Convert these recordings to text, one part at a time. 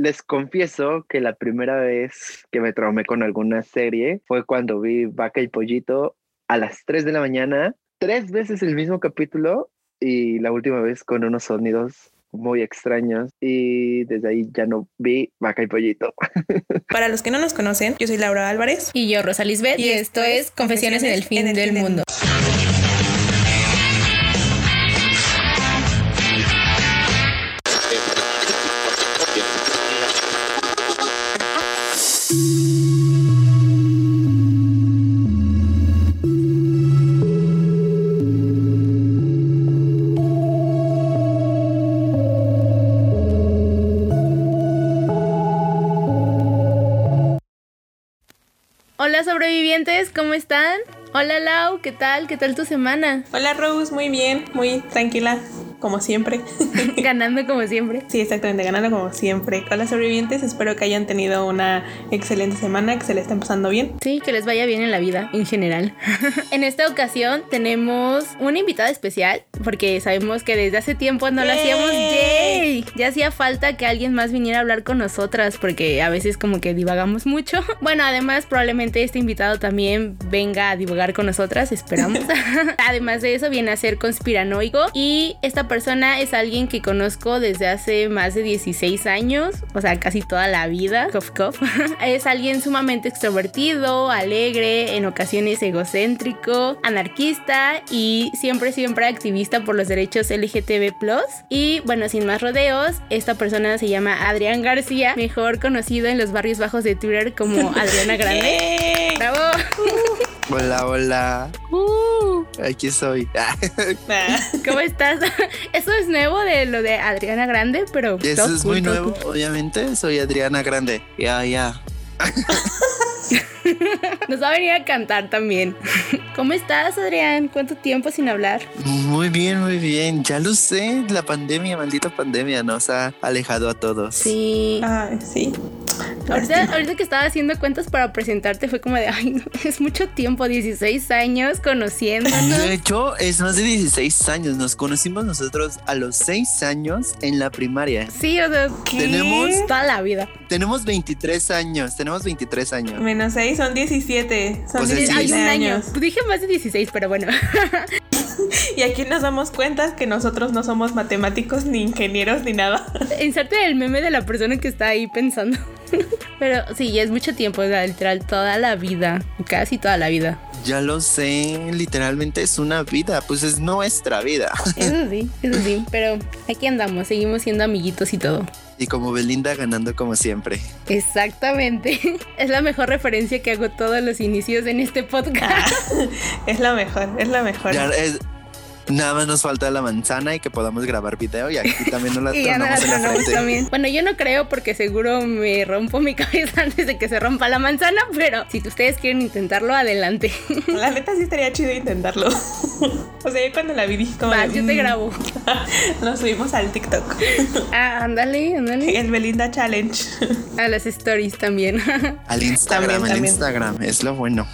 les confieso que la primera vez que me traumé con alguna serie fue cuando vi Vaca y Pollito a las 3 de la mañana, tres veces el mismo capítulo y la última vez con unos sonidos muy extraños y desde ahí ya no vi vaca y pollito. Para los que no nos conocen, yo soy Laura Álvarez y yo Rosa Lisbeth y, esto es Confesiones, en el fin, del, mundo. Sobrevivientes, ¿cómo están? Hola Lau, ¿qué tal? ¿Qué tal tu semana? Hola Rose, muy bien, muy tranquila como siempre. ganando como siempre. Sí, exactamente, ganando como siempre. Con las sobrevivientes, espero que hayan tenido una excelente semana, que se les estén pasando bien. Sí, que les vaya bien en la vida en general. en esta ocasión tenemos una invitada especial, porque sabemos que desde hace tiempo no la hacíamos. ¡Yay! Ya hacía falta que alguien más viniera a hablar con nosotras, porque a veces como que divagamos mucho. Bueno, además, probablemente este invitado también venga a divagar con nosotras, esperamos. además de eso, viene a ser conspiranoico y esta persona es alguien que conozco desde hace más de 16 años, o sea, casi toda la vida. es alguien sumamente extrovertido, alegre, en ocasiones egocéntrico, anarquista y siempre, siempre activista por los derechos LGTB. Y bueno, sin más rodeos, esta persona se llama Adrián García, mejor conocido en los barrios bajos de Twitter como Adriana Grande. ¡Bravo! Hola, hola. Uh, aquí soy. ¿Cómo estás? Eso es nuevo de lo de Adriana Grande, pero. Eso es muy nuevo, obviamente. Soy Adriana Grande. Ya, ya. Nos va a venir a cantar también. ¿Cómo estás, Adrián? ¿Cuánto tiempo sin hablar? Muy bien, muy bien. Ya lo sé. La pandemia, maldita pandemia, nos ha alejado a todos. Sí. Ay, sí. Ahorita, que estaba haciendo cuentas para presentarte fue como de, ay, es mucho tiempo, 16 años conociéndonos. De hecho, es más de 16 años. Nos conocimos nosotros a los 6 años en la primaria. Sí, o sea, tenemos toda la vida. Tenemos 23 años, tenemos 23 años. Menos 6 son 17. Son 17 pues años. Dije más de 16, pero bueno. y aquí nos damos cuenta que nosotros no somos matemáticos, ni ingenieros, ni nada. Inserte el meme de la persona que está ahí pensando. Pero sí, ya es mucho tiempo, literal, toda la vida, casi toda la vida. Ya lo sé, literalmente es una vida, pues es nuestra vida. Eso sí, eso sí, pero aquí andamos, seguimos siendo amiguitos y todo. Y como Belinda ganando como siempre. Exactamente. Es la mejor referencia que hago todos los inicios en este podcast. es la mejor, es la mejor. Nada más nos falta la manzana y que podamos grabar video y aquí también nos la tronamos en la También. Bueno, yo no creo porque seguro me rompo mi cabeza antes de que se rompa la manzana, pero si ustedes quieren intentarlo, adelante. La neta sí estaría chido intentarlo. O sea, yo cuando la vi dije como... yo te mm". grabo. Nos subimos al TikTok. Ah, ándale, ándale. El Belinda Challenge. A las stories también. Al Instagram, al Instagram, es lo bueno.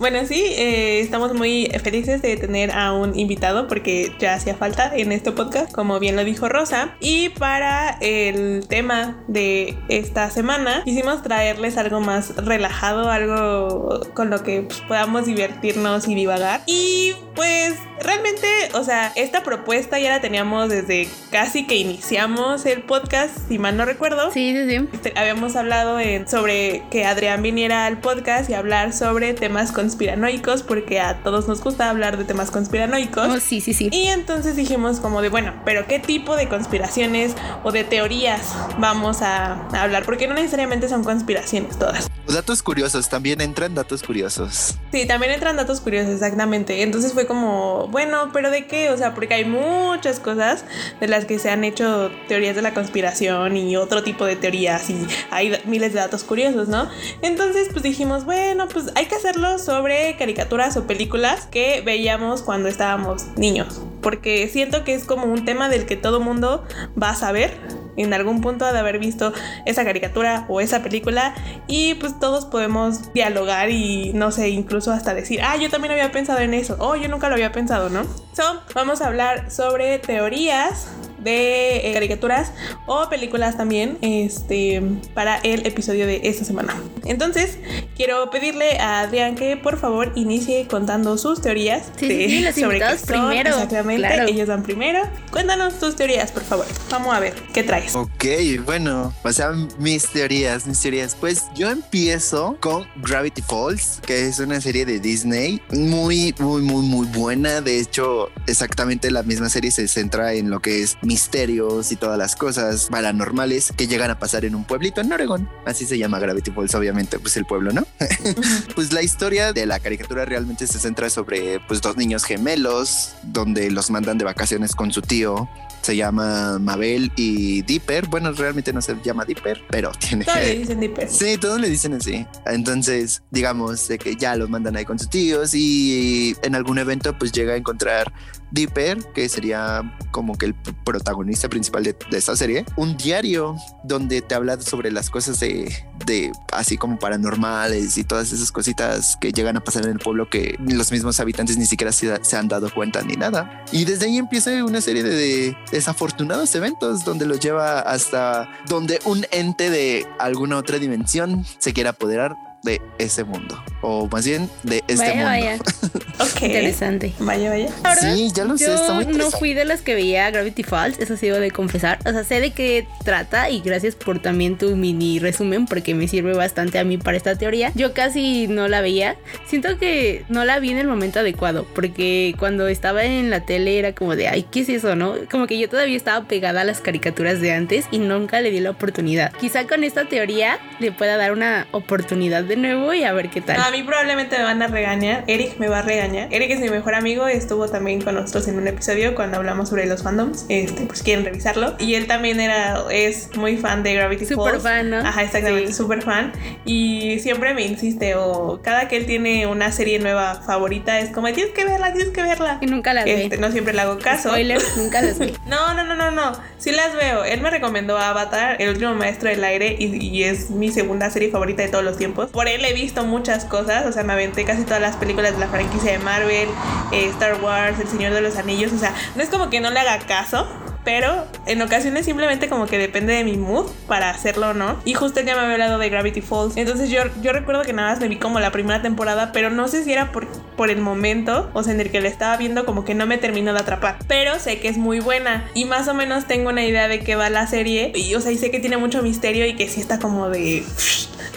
Bueno, sí, eh, estamos muy felices de tener a un invitado porque ya hacía falta en este podcast, como bien lo dijo Rosa. Y para el tema de esta semana, quisimos traerles algo más relajado, algo con lo que pues, podamos divertirnos y divagar. Y pues realmente, o sea, esta propuesta ya la teníamos desde casi que iniciamos el podcast, si mal no recuerdo. Sí, sí, sí. Este, habíamos hablado sobre que Adrián viniera al podcast y hablar sobre temas con conspiranoicos porque a todos nos gusta hablar de temas conspiranoicos. Oh, sí, sí, sí. Y entonces dijimos como de, bueno, pero ¿qué tipo de conspiraciones o de teorías vamos a, hablar? Porque no necesariamente son conspiraciones todas. Datos curiosos, también entran datos curiosos. Sí, también entran datos curiosos, exactamente. Entonces fue como, bueno, pero ¿de qué? O sea, porque hay muchas cosas de las que se han hecho teorías de la conspiración y otro tipo de teorías y hay miles de datos curiosos, ¿no? Entonces pues dijimos, bueno, pues hay que hacerlo sobre sobre caricaturas o películas que veíamos cuando estábamos niños. Porque siento que es como un tema del que todo mundo va a saber en algún punto de haber visto esa caricatura o esa película y pues todos podemos dialogar y no sé, incluso hasta decir, ah, yo también había pensado en eso, o yo nunca lo había pensado, ¿no? So, vamos a hablar sobre teorías de eh, caricaturas o películas también este, para el episodio de esta semana. Entonces, quiero pedirle a Adrián que por favor inicie contando sus teorías Sí, sí, sí, los sobre qué son primero, Exactamente, claro. ellos van primero. Cuéntanos tus teorías, por favor. Vamos a ver, ¿qué traes? Ok, bueno, o sea, mis teorías, mis teorías. Pues yo empiezo con Gravity Falls, que es una serie de Disney muy, muy, muy, muy buena. De hecho, exactamente la misma serie se centra en lo que es misterios y todas las cosas paranormales que llegan a pasar en un pueblito en Oregon. Así se llama Gravity Falls, obviamente, pues el pueblo, ¿no? pues la historia de la caricatura realmente se centra sobre pues dos niños gemelos donde los mandan de vacaciones con su tío se llama Mabel y Dipper. Bueno, realmente no se llama Dipper, pero tiene. Todos le dicen Dipper. Sí, todos le dicen así. Entonces, digamos de que ya los mandan ahí con sus tíos y en algún evento pues llega a encontrar Dipper, que sería como que el protagonista principal de, esta serie, un diario donde te habla sobre las cosas de, de así como paranormales y todas esas cositas que llegan a pasar en el pueblo que los mismos habitantes ni siquiera se, han dado cuenta ni nada. Y desde ahí empieza una serie de, de desafortunados eventos donde los lleva hasta donde un ente de alguna otra dimensión se quiere apoderar de ese mundo o más bien de este vaya, mundo. vaya. Ok. Interesante. Vaya, vaya. Verdad, Sí, ya lo sé, está Yo muy no fui de las que veía Gravity Falls, eso sí debo de confesar. O sea, sé de qué trata y gracias por también tu mini resumen porque me sirve bastante a mí para esta teoría. Yo casi no la veía. Siento que no la vi en el momento adecuado porque cuando estaba en la tele era como de, ay, ¿qué es eso, no? Como que yo todavía estaba pegada a las caricaturas de antes y nunca le di la oportunidad. Quizá con esta teoría le pueda dar una oportunidad de nuevo y a ver qué tal. A mí probablemente me van a regañar. Eric me va a regañar. Eric es mi mejor amigo. Estuvo también con nosotros en un episodio cuando hablamos sobre los fandoms. Este, pues quieren revisarlo. Y él también era, es muy fan de Gravity Súper Falls. fan, ¿no? Ajá, exactamente, Sí. súper fan. Y siempre me insiste, o cada que él tiene una serie nueva favorita, es como, tienes que verla, tienes que verla. Y nunca la ve. Este, no siempre le hago caso. Spoiler, nunca las. No, no, no, no, no. Sí las veo. Él me recomendó Avatar, el último maestro del aire, y, y es mi segunda serie favorita de todos los tiempos. Por él he visto muchas cosas. O sea, me aventé casi todas las películas de la franquicia de Marvel, eh, Star Wars, El Señor de los Anillos. O sea, no es como que no le haga caso. Pero en ocasiones simplemente como que depende de mi mood para hacerlo o no. Y justo ya me había hablado de Gravity Falls. Entonces yo, yo recuerdo que nada más me vi como la primera temporada, pero no sé si era por, por el momento, o sea, en el que la estaba viendo como que no me terminó de atrapar. Pero sé que es muy buena y más o menos tengo una idea de qué va la serie. Y o sea, y sé que tiene mucho misterio y que sí está como de...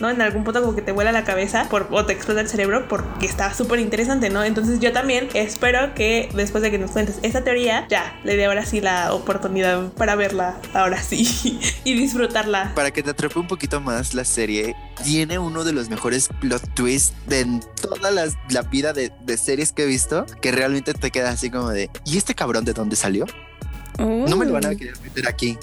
¿no? En algún punto como que te vuela la cabeza por, o te explota el cerebro porque está súper interesante, ¿no? Entonces yo también espero que después de que nos cuentes esta teoría, ya le dé ahora sí la oportunidad para verla ahora sí y disfrutarla. Para que te atrape un poquito más la serie, tiene uno de los mejores plot twists de en toda las- la vida de, de series que he visto, que realmente te queda así como de, ¿y este cabrón de dónde salió? No me lo van a querer meter aquí.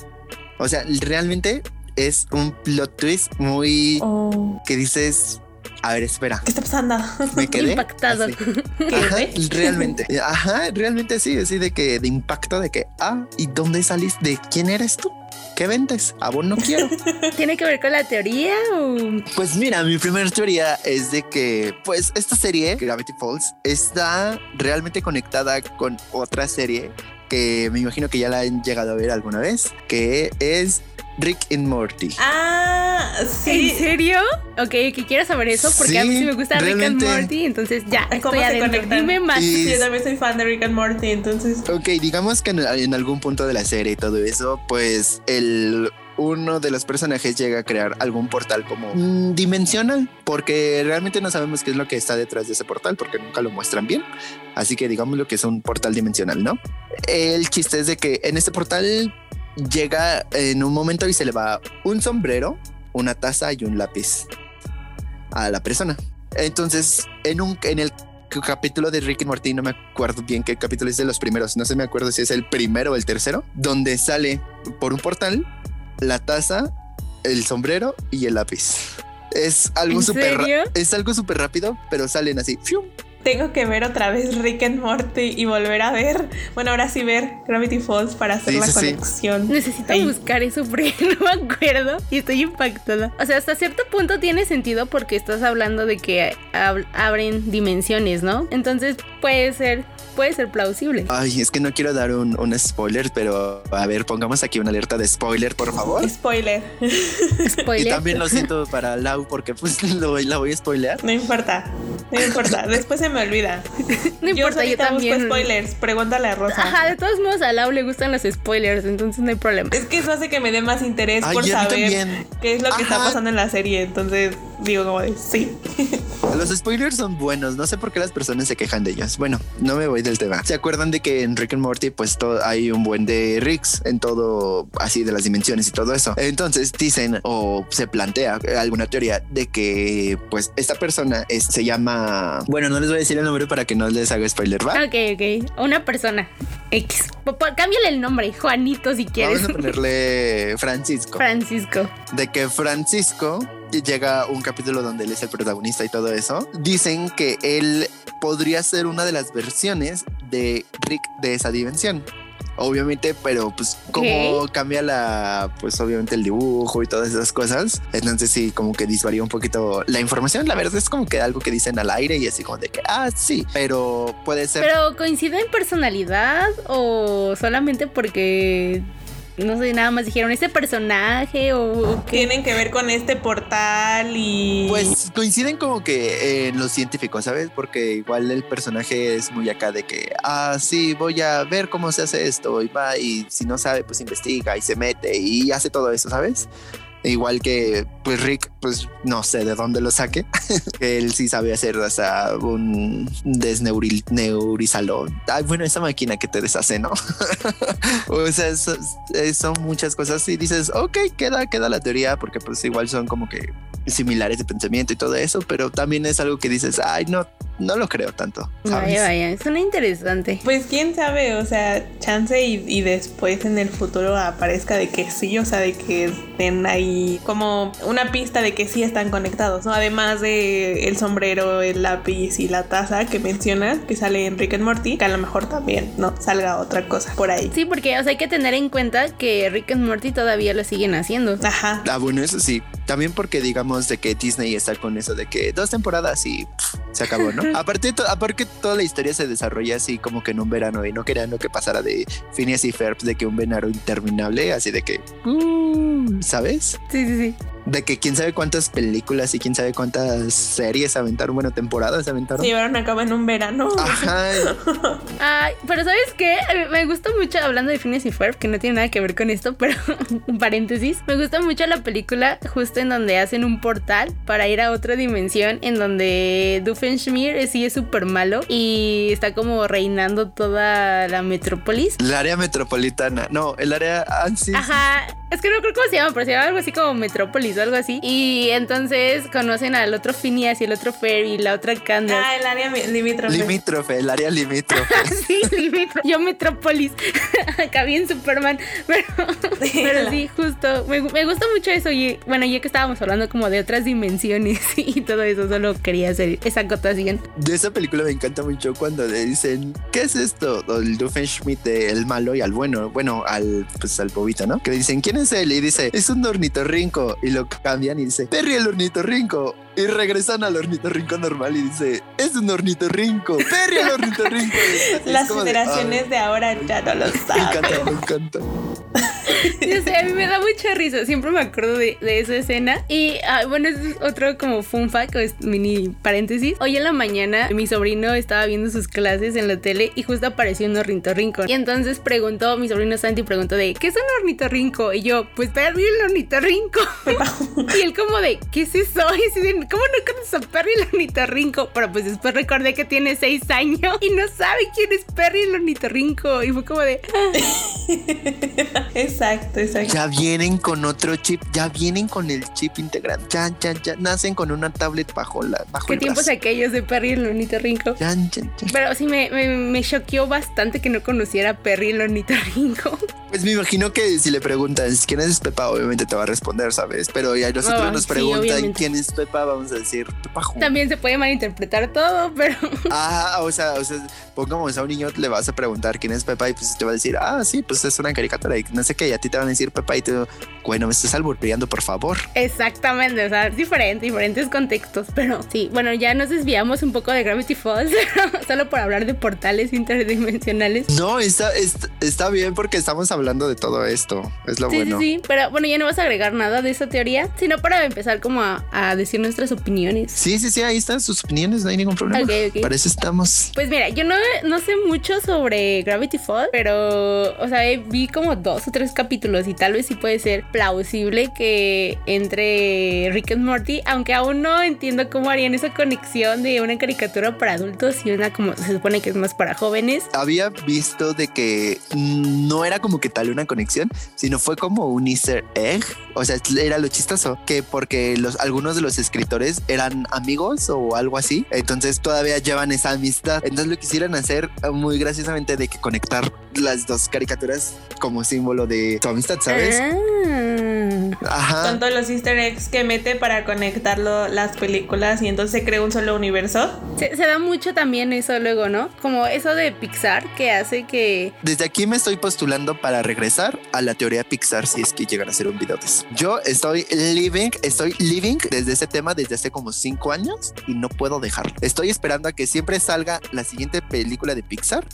O sea, realmente es un plot twist muy Oh, que dices, a ver, espera, ¿Qué está pasando? me quedé Impactado. Ajá, realmente, ajá, realmente sí, así de que de impacto de que, ah, ¿y dónde saliste? ¿De quién eres tú? ¿Qué vendes? Ah, bueno, no quiero. ¿Tiene que ver con la teoría o...? Pues mira, mi primera teoría es de que, pues, esta serie, Gravity Falls, está realmente conectada con otra serie que me imagino que ya la han llegado a ver alguna vez, que es Rick and Morty. Ah, ¿En sí. serio? Ok, que quiero saber eso porque a mí Sí, me gusta Rick and. Morty, entonces ya, ¿Cómo estoy se conectan? Dime más. Y- yo también soy fan de Rick and Morty, entonces. Ok, digamos que en, en algún punto de la serie y todo eso, pues el uno de los personajes llega a crear algún portal como mm, dimensional, porque realmente no sabemos qué es lo que está detrás de ese portal, porque nunca lo muestran bien. Así que digamos lo que es un portal dimensional, ¿no? El chiste es de que en este portal llega en un momento y se le va un sombrero, una taza y un lápiz a la persona. Entonces, en un en el capítulo de Rick y Morty, no me acuerdo bien qué capítulo es de los primeros, no sé me acuerdo si es el primero o el tercero, donde sale por un portal la taza, el sombrero y el lápiz. Es algo ¿En súper es algo súper rápido, pero salen así. ¡fium! Tengo que ver otra vez Rick and Morty y volver a ver. Bueno, ahora sí ver Gravity Falls para hacer Sí, la sí, sí. conexión. Necesito Ahí. buscar eso porque no me acuerdo y estoy impactada. O sea, hasta cierto punto tiene sentido porque estás hablando de que ab- abren dimensiones, ¿no? Entonces puede ser puede ser plausible. Ay, es que no quiero dar un, un spoiler, pero a ver, pongamos aquí una alerta de spoiler, por favor. Spoiler. Spoiler. Y también lo siento para Lau porque pues lo, la voy a spoilear. No importa. No importa. Después se me olvida. No importa, yo, también. busco spoilers. Pregúntale a Rosa. Ajá, de todos modos a Lau le gustan los spoilers, entonces no hay problema. Es que eso hace que me dé más interés Ay, por saber también. qué es lo que está pasando en la serie. Entonces digo como de sí. Los spoilers son buenos, no sé por qué las personas se quejan de ellos. Bueno, no me voy del tema. ¿Se acuerdan de que en Rick and Morty pues todo, hay un buen de Ricks en todo así de las dimensiones y todo eso? Entonces dicen o se plantea alguna teoría de que pues esta persona es- se llama... Bueno, no les voy a decir el nombre para que no les haga spoiler, ¿va? Ok, ok. Una persona. X. Cámbiale el nombre, Juanito, si quieres. Vamos a ponerle Francisco. Francisco. de que Francisco llega un capítulo donde él es el protagonista y todo eso. Dicen que él podría ser una de las versiones de Rick de esa dimensión. Obviamente, pero pues como cambia la, pues obviamente el dibujo y todas esas cosas, entonces sí, como que disvaría un poquito la información. La verdad es como que algo que dicen al aire y así como de que, ah, sí, pero puede ser. Pero coincide en personalidad o solamente porque no sé, nada más dijeron ese personaje o, o qué? Tienen que ver con este portal y. Pues coinciden como que en los científicos, ¿sabes? Porque igual el personaje es muy acá de que, ah, sí, voy a ver cómo se hace esto y va y si no sabe, pues investiga y se mete y hace todo eso, ¿sabes? Igual que, pues Rick, pues no sé de dónde lo saque. Él sí sabe hacer hasta un desneurizalón. Ay, bueno, esa máquina que te deshace, ¿no? o sea, eh, son muchas cosas y dices, ok, queda, queda la teoría porque pues igual son como que similares de pensamiento y todo eso, pero también es algo que dices, ay, no, no lo creo tanto. ¿sabes? Vaya, vaya, suena interesante. Pues quién sabe, o sea, chance y, y después en el futuro aparezca de que sí, o sea, de que estén ahí como una pista de que sí están conectados, ¿no? Además de el sombrero, el lápiz y la taza que mencionas, que sale en Rick and Morty, que a lo mejor también, ¿no? Salga otra cosa por ahí. Sí, porque o sea, hay que tener en cuenta que Rick and Morty todavía lo siguen haciendo. Ajá. Ah, bueno, eso sí. También porque digamos de que Disney está con eso de que dos temporadas y pff, se acabó, ¿no? aparte, aparte toda la historia se desarrolla así como que en un verano y no querían lo que pasara de Phineas y Ferb de que un verano interminable, así de que, uh, ¿sabes? Sí, sí, sí. De que quién sabe cuántas películas y quién sabe cuántas series aventaron, bueno, temporadas aventaron. Se llevaron a cabo en un verano. Ajá, Ay, pero ¿sabes qué? Me gusta mucho, hablando de Phineas y Ferb, que no tiene nada que ver con esto, pero un paréntesis. Me gusta mucho la película justo en donde hacen un portal para ir a otra dimensión en donde Doofenshmirtz sí es súper malo y está como reinando toda la metrópolis. el área metropolitana, no, el área, ah, sí, Ajá, es que no creo cómo se llama, pero se llama algo así como Metrópolis o algo así. Y entonces conocen al otro Phineas y el otro Ferb y la otra Candace. Ah, el área limítrofe. limítrofe, el área limítrofe. Sí, limítro- yo Metrópolis. Acá bien Superman. Pero, pero sí, justo. Me, me gusta mucho eso. Y bueno, ya que estábamos hablando como de otras dimensiones y todo eso, solo quería hacer esa acotación. De esa película me encanta mucho cuando le dicen, ¿qué es esto? El Doofenshmirtz, el malo y al bueno, bueno, al pues al bobito, ¿no? Que le dicen, ¿quién es Y dice, es un ornitorrinco. Y lo cambian y dice, Perry el ornitorrinco. Y regresan al ornitorrinco normal y dice, es un ornitorrinco. Perry el ornitorrinco. Las de, generaciones de ahora ya no lo "Ay, me saben. encanta, me encanta. Yo sé, a mí me da mucha risa. Siempre me acuerdo de, de esa escena. Y ah, bueno, es otro como fun fact, o es mini paréntesis. Hoy en la mañana mi sobrino estaba viendo sus clases en la tele y justo apareció un ornitorrinco. Y entonces preguntó, mi sobrino Santi preguntó de, ¿qué es un ornitorrinco? Y yo, pues Perry el ornitorrinco. y él como de, ¿qué es eso? Y ¿cómo no conoces a Perry el ornitorrinco? Pero pues después recordé que tiene seis años y no sabe quién es Perry el ornitorrinco. Y fue como de, Exacto, exacto. Ya vienen con otro chip, ya vienen con el chip integrante. Ya, ya, ya nacen con una tablet bajo la bajo ¿qué el tiempos brazo. aquellos de Perry el ornitorrinco? Ya, ya, ya. Pero sí me, me, me choqueó bastante que no conociera a Perry el ornitorrinco. Pues Pues me imagino que si le preguntan quién es Pepa, obviamente te va a responder, ¿sabes? Pero ya nosotros Ah, nos sí, preguntan obviamente. quién es Pepa, vamos a decir Pepa Ju. También se puede malinterpretar todo, pero Ah, o sea, o sea, pongamos a un niño, le vas a preguntar quién es Pepa y pues te va a decir, ah, sí, pues es una caricatura y no sé qué, y a ti te van a decir Pepa y tú, bueno, me estás albureando, por favor. exactamente, o sea, es diferente, diferentes contextos. Pero sí, bueno, ya nos desviamos un poco de Gravity Falls, solo por hablar de portales interdimensionales. No, está, está, está bien porque estamos hablando de todo esto, es lo Sí, bueno. sí, sí, pero bueno, ya no vas a agregar nada de esa teoría, sino para empezar como a, a decir nuestras opiniones. Sí, sí, sí, ahí están sus opiniones, no hay ningún problema. Ok, ok. Para eso estamos. Pues mira, yo no, no sé mucho sobre Gravity Falls, pero, o sea, vi como dos o tres capítulos y tal vez sí puede ser plausible que entre Rick and Morty, aunque aún no entiendo cómo harían esa conexión de una caricatura para adultos y una como se supone que es más para jóvenes. Había visto de que no era como que tal una conexión, sino fue como un easter egg. O sea, era lo chistoso, que porque los, algunos de los eran amigos o algo así, entonces todavía llevan esa amistad. Entonces lo quisieran hacer muy graciosamente de que conectar las dos caricaturas como símbolo de tu amistad, ¿sabes? Ah. Ajá. Con todos los easter eggs que mete para conectarlo las películas y entonces se crea un solo universo. Se, se da mucho también eso luego, ¿no? Como eso de Pixar que hace que Desde aquí me estoy postulando para regresar a la teoría Pixar si es que llegan a hacer un video de eso. Yo estoy living, estoy living desde ese tema desde hace como cinco años y no puedo dejarlo. Estoy esperando a que siempre salga la siguiente película de Pixar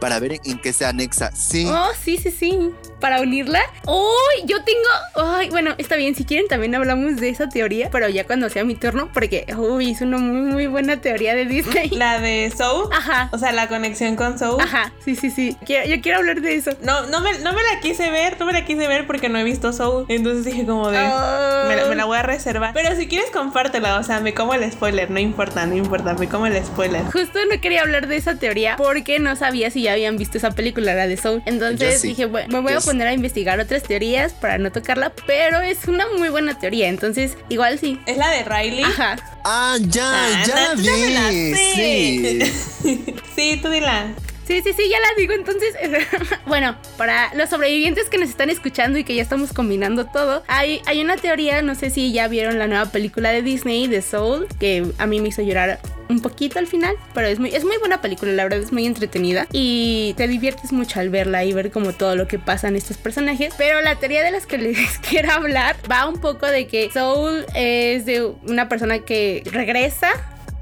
para ver en, qué se anexa. Sí. Oh, sí, sí, sí. Para unirla. ¡Uy! yo tengo. Ay, bueno, está bien. Si quieren, también hablamos de esa teoría, pero ya cuando sea mi turno, porque, uy, es una muy, muy buena teoría de Disney. La de Soul. Ajá. O sea, la conexión con Soul. Ajá, sí, sí, sí. Quiero- yo quiero hablar de eso. No, no me, no me la quise ver, no me la quise ver porque no he visto Soul. Entonces dije como de... Ah. Me la, me la voy a reservar. Pero si quieres, compártela. O sea, me como el spoiler. No importa, no importa. Me como el spoiler. Justo no quería hablar de esa teoría porque no sabía si ya habían visto esa película, la de Soul. Entonces sí. dije, bueno, me voy Yo a sí. poner a investigar otras teorías para no tocarla, pero es una muy buena teoría. Entonces, igual sí. Es la de Riley. Ajá. Ah, ya, Ah, ya la vi. sé. Sí. sí, tú dila. Sí, sí, sí, ya la digo. Entonces, bueno, para los sobrevivientes que nos están escuchando y que ya estamos combinando todo, hay, hay una teoría, no sé si ya vieron la nueva película de Disney, de Soul, que a mí me hizo llorar un poquito al final, pero es muy, es muy buena película, la verdad es muy entretenida y te diviertes mucho al verla y ver como todo lo que pasa en estos personajes. Pero la teoría de las que les quiero hablar va un poco de que Soul es de una persona que regresa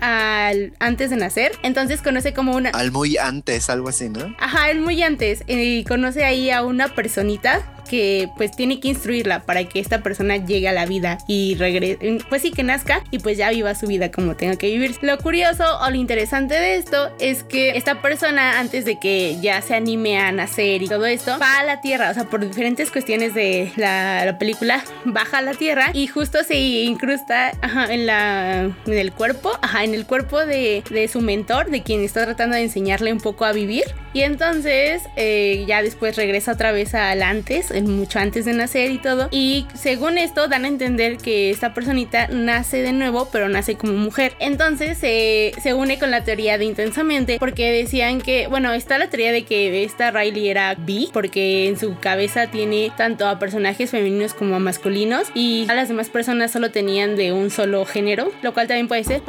al, antes de nacer, entonces conoce como una... Al muy antes, algo así, ¿no? Ajá, él muy antes. Y conoce ahí a una personita que pues tiene que instruirla para que esta persona llegue a la vida y regrese, pues sí que nazca y pues ya viva su vida como tenga que vivir. Lo curioso o lo interesante de esto es que esta persona antes de que ya se anime a nacer y todo esto, va a la tierra, o sea, por diferentes cuestiones de la, la película, baja a la tierra y justo se incrusta en la en el cuerpo, en el cuerpo de, de su mentor, de quien está tratando de enseñarle un poco a vivir. Y entonces eh, ya después regresa otra vez al antes, mucho antes de nacer y todo. Y según esto dan a entender que esta personita nace de nuevo, pero nace como mujer. Entonces eh, se une con la teoría de intensamente, porque decían que, bueno, está la teoría de que esta Riley era bi, porque en su cabeza tiene tanto a personajes femeninos como a masculinos, y a las demás personas solo tenían de un solo género, lo cual también puede ser.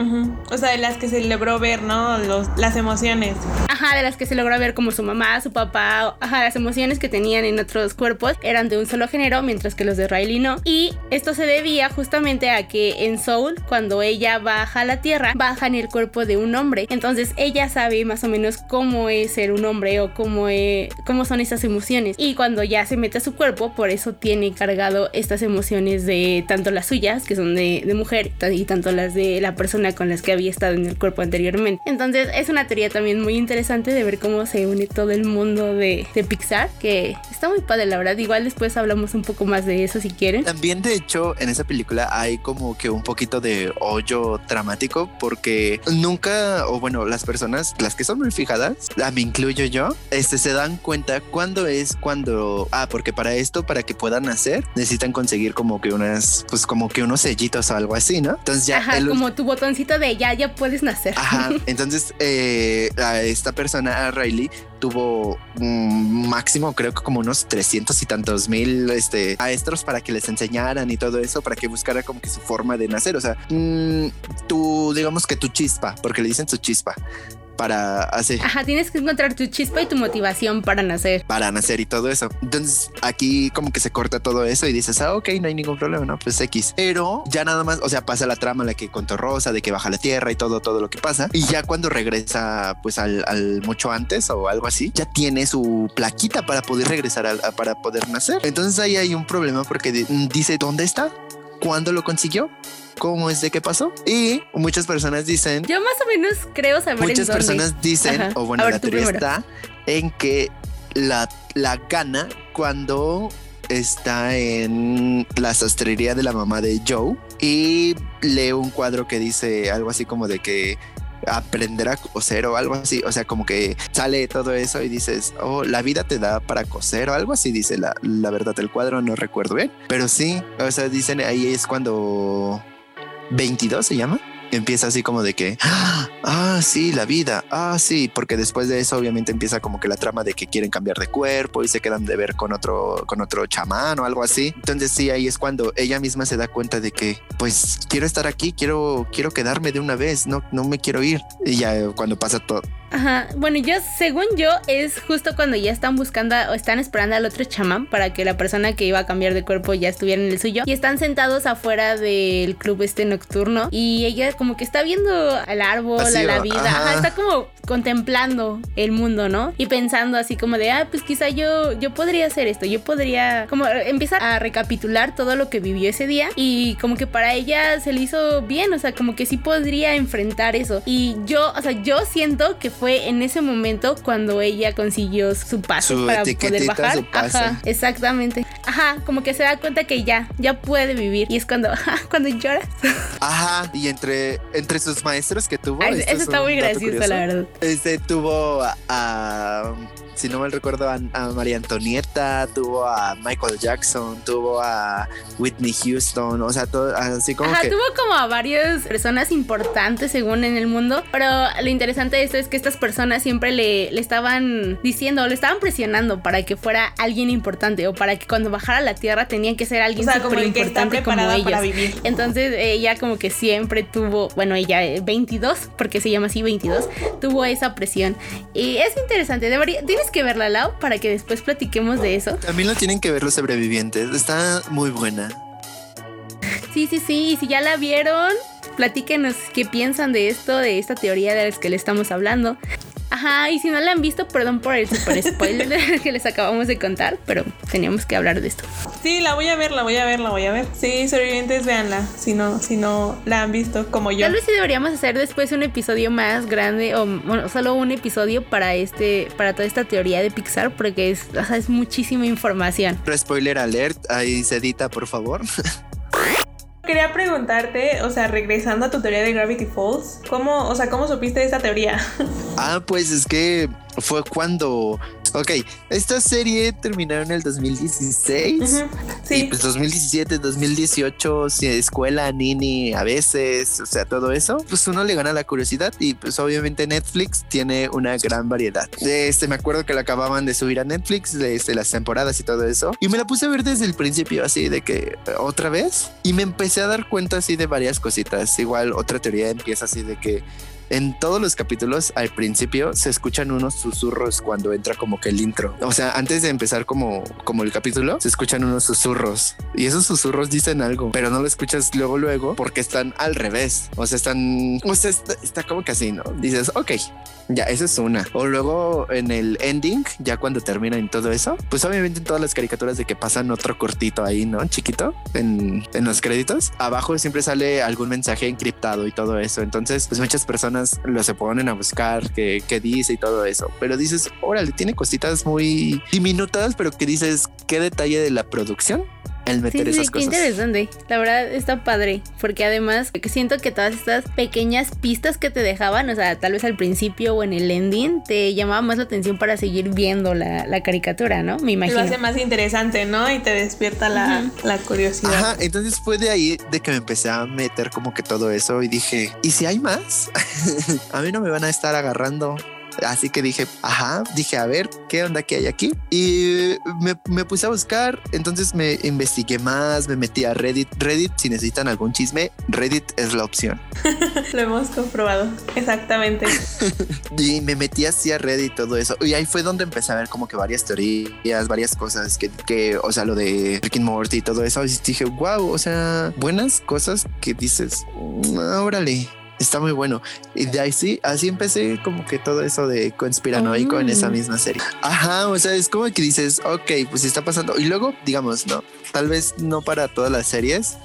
O sea, de las que se logró ver, ¿no? Los, las emociones. Ajá, de las que se logra ver como su mamá, su papá, ajá, las emociones que tenían en otros cuerpos eran de un solo género, mientras que los de Riley no. Y esto se debía justamente a que en Soul, cuando ella baja a la tierra, baja en el cuerpo de un hombre. Entonces ella sabe más o menos cómo es ser un hombre o cómo, eh, cómo son esas emociones. Y cuando ya se mete a su cuerpo, por eso tiene cargado estas emociones de tanto las suyas, que son de, de mujer, y tanto las de la persona con las que había estado en el cuerpo anteriormente. Entonces es una teoría también muy interesante de ver cómo se une todo el mundo de, de Pixar, que está muy padre, la verdad. Igual después hablamos un poco más de eso si quieren. También, de hecho, en esa película hay como que un poquito de hoyo dramático porque nunca, o bueno, las personas, las que son muy fijadas, a me incluyo yo, este, se dan cuenta cuándo es cuando, ah, porque para esto, para que puedan hacer, necesitan conseguir como que unas, pues como que unos sellitos o algo así, ¿no? Entonces ya Ajá, el- como tu botoncito de ya, ya puedes nacer. Ajá, entonces eh, a esta persona, a Riley, tuvo un máximo, creo que como unos 300 y tantos mil este, maestros para que les enseñaran y todo eso, para que buscara como que su forma de nacer. O sea, mm, tú, digamos que tu chispa, porque le dicen su chispa para hacer. Ajá, tienes que encontrar tu chispa y tu motivación para nacer. Para nacer y todo eso. Entonces aquí como que se corta todo eso y dices, ah, ok, no hay ningún problema, no, pues X. Pero ya nada más, o sea, pasa la trama la que contó Rosa, de que baja la tierra y todo, todo lo que pasa. Y ya cuando regresa pues al, al mucho antes o algo así, ya tiene su plaquita para poder regresar a, para poder nacer. Entonces ahí hay un problema porque dice, ¿dónde está? ¿Cuándo lo consiguió? cómo es de qué pasó. Y muchas personas dicen. Yo más o menos creo saber. Muchas personas dicen, o bueno, la teoría está en que la, la gana cuando está en la sastrería de la mamá de Joe y lee un cuadro que dice algo así como de que aprender a coser o algo así. O sea, como que sale todo eso y dices, oh, la vida te da para coser o algo así, dice la, la verdad del cuadro, no recuerdo bien. Pero sí, o sea, dicen ahí es cuando 22 se llama. Empieza así como de que, ah, sí, la vida, ah, sí, porque después de eso obviamente empieza como que la trama de que quieren cambiar de cuerpo y se quedan de ver con otro, con otro chamán o algo así. Entonces sí, ahí es cuando ella misma se da cuenta de que, pues, quiero estar aquí, quiero, quiero quedarme de una vez, no, no me quiero ir. Y ya cuando pasa todo, Ajá, bueno, yo, según yo, es justo cuando ya están buscando o están esperando al otro chamán para que la persona que iba a cambiar de cuerpo ya estuviera en el suyo. Y están sentados afuera del club este nocturno. Y ella como que está viendo al árbol, a la vida. Ajá. está como contemplando el mundo, ¿no? Y pensando así como de, ah, pues quizá yo, yo podría hacer esto, yo podría, como empieza a recapitular todo lo que vivió ese día. Y como que para ella se le hizo bien, o sea, como que sí podría enfrentar eso. Y yo, o sea, yo siento que fue en ese momento cuando ella consiguió su paso para poder bajar. Ajá, exactamente. Ajá, como que se da cuenta que ya, ya puede vivir. Y es cuando, cuando lloras. Ajá, y entre, entre sus maestros que tuvo. eso está muy gracioso, la verdad. Este tuvo a si no mal recuerdo, a, María Antonieta, tuvo a Michael Jackson, tuvo a Whitney Houston, o sea, todo, así como Ajá, tuvo como a varias personas importantes según en el mundo, pero lo interesante de esto es que estas personas siempre le, le estaban diciendo, le estaban presionando para que fuera alguien importante o para que cuando bajara a la tierra tenían que ser alguien súper importante como ellos. Para vivir. Entonces ella como que siempre tuvo, bueno, ella 22, eh, porque se llama así 22, tuvo esa presión. Y es interesante, debería, tienes que verla, Lau, para que después platiquemos de eso. También lo tienen que ver los sobrevivientes. Está muy buena. Sí, sí, sí. Y si ya la vieron, platíquenos qué piensan de esto, de esta teoría de las que le estamos hablando. Ajá, y si no la han visto, perdón por el super spoiler que les acabamos de contar, pero teníamos que hablar de esto. Sí, la voy a ver, la voy a ver, la voy a ver. Sí, sobrevivientes, véanla, si no, si no la han visto como yo. Tal vez sí deberíamos hacer después un episodio más grande o bueno, solo un episodio para este, para toda esta teoría de Pixar, porque es, o sea, es muchísima información. Spoiler alert, ahí se edita, por favor. quería preguntarte, o sea, regresando a tu teoría de Gravity Falls, ¿cómo, o sea, cómo supiste de esa teoría? Ah, pues es que fue cuando Ok, esta serie terminó en el 2016. Sí. Y pues 2017, 2018, escuela, nini, a veces, o sea, todo eso, pues uno le gana la curiosidad y pues obviamente Netflix tiene una gran variedad. Este, me acuerdo que la acababan de subir a Netflix desde las temporadas y todo eso. Y me la puse a ver desde el principio, así de que otra vez. Y me empecé a dar cuenta así de varias cositas. Igual otra teoría empieza así de que en todos los capítulos al principio se escuchan unos susurros cuando entra como que el intro. O sea, antes de empezar como, como el capítulo, se escuchan unos susurros y esos susurros dicen algo, pero no lo escuchas luego, luego porque están al revés. O sea, están, o sea, está, como que así, ¿no? Dices, ok, ya, esa es una. O luego en el ending, ya cuando termina en todo eso, pues obviamente en todas las caricaturas de que pasan otro cortito ahí, ¿no? Chiquito en, en los créditos. Abajo siempre sale algún mensaje encriptado y todo eso. Entonces, pues muchas personas lo se ponen a buscar qué, qué dice y todo eso. Pero dices, órale, tiene cositas muy diminutas, pero que dices, qué detalle de la producción el meter sí, esas sí, Qué interesante. La verdad está padre. Porque además siento que todas estas pequeñas pistas que te dejaban, o sea, tal vez al principio o en el ending, te llamaba más la atención para seguir viendo la, caricatura, ¿no? Me imagino. Lo hace más interesante, ¿no? Y te despierta la, la curiosidad. Ajá, entonces fue de ahí de que me empecé a meter como que todo eso y dije, ¿y si hay más? a mí no me van a estar agarrando Así que dije, ajá, dije, a ver, ¿qué onda que hay aquí? Y me, me puse a buscar, entonces me investigué más, me metí a Reddit. Reddit, si necesitan algún chisme, Reddit es la opción. Lo hemos comprobado, exactamente. y me metí así a Reddit todo eso. Y ahí fue donde empecé a ver como que varias teorías, varias cosas que, que o sea, lo de Rick and Morty y todo eso. Y dije, wow, o sea, buenas cosas que dices, "Mm, órale. Está muy bueno. Y de ahí sí, así empecé como que todo eso de conspiranoico en esa Mm. misma serie. Ajá, o sea, es como que dices, ok, pues está pasando. Y luego, digamos, no, tal vez no para todas las series,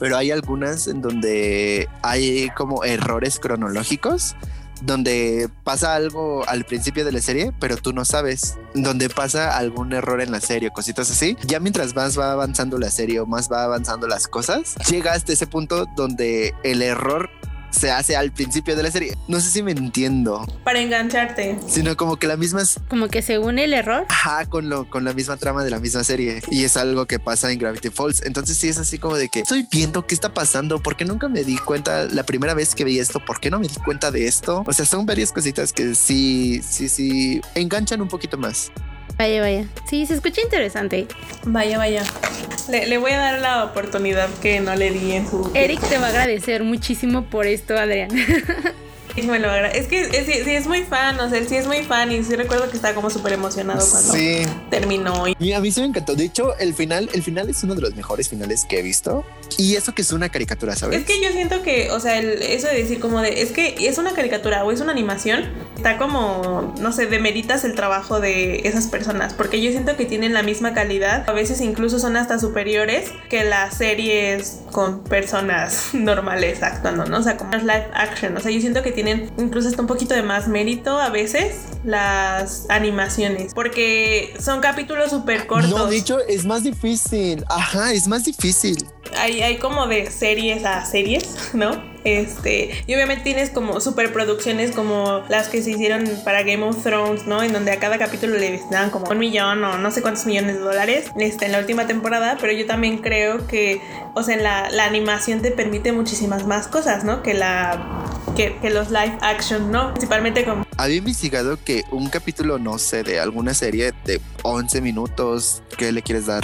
pero hay algunas en donde hay como errores cronológicos donde pasa algo al principio de la serie, pero tú no sabes, donde pasa algún error en la serie, cositas así. Ya mientras más va avanzando la serie o más va avanzando las cosas, llega hasta ese punto donde el error se hace al principio de la serie. No sé si me entiendo, Para engancharte. sino como que la misma Como que según el error. Ajá, con, lo, con la misma trama de la misma serie. Y es algo que pasa en Gravity Falls. Entonces sí es así como de que estoy viendo qué está pasando. ¿Por qué nunca me di cuenta la primera vez que vi esto? ¿Por qué no me di cuenta de esto? O sea, son varias cositas que sí, sí, sí enganchan un poquito más. Vaya, vaya. Sí, se escucha interesante. Vaya, vaya. Le, le voy a dar la oportunidad que no le di en su. Eric te va a agradecer muchísimo por esto, Adrián. Me lo agra- Es que es, sí, sí es muy fan, o sea, él sí es muy fan y sí recuerdo que estaba como súper emocionado cuando Sí. terminó. Y a mí sí me encantó. De hecho, el final, el final es uno de los mejores finales que he visto. Y eso que es una caricatura, ¿sabes? Es que yo siento que, o sea, el- eso de decir como de, es que es una caricatura o es una animación, está como, no sé, demeritas el trabajo de esas personas, porque yo siento que tienen la misma calidad, a veces incluso son hasta superiores que las series con personas normales actuando, ¿no? O sea, como live action, o sea, yo siento que tienen incluso hasta un poquito de más mérito a veces las animaciones, porque son capítulos súper cortos. No, de hecho, es más difícil. Ajá, es más difícil. hay, hay como de series a series, ¿no? Este, y obviamente tienes como superproducciones como las que se hicieron para Game of Thrones, ¿no? En donde a cada capítulo le destinaban como un millón o no sé cuántos millones de dólares este, en la última temporada, pero yo también creo que, o sea, la, la animación te permite muchísimas más cosas, ¿no? Que la que, que los live action, ¿no? Principalmente como Había investigado que un capítulo, no sé, de alguna serie de 11 minutos, ¿qué le quieres dar?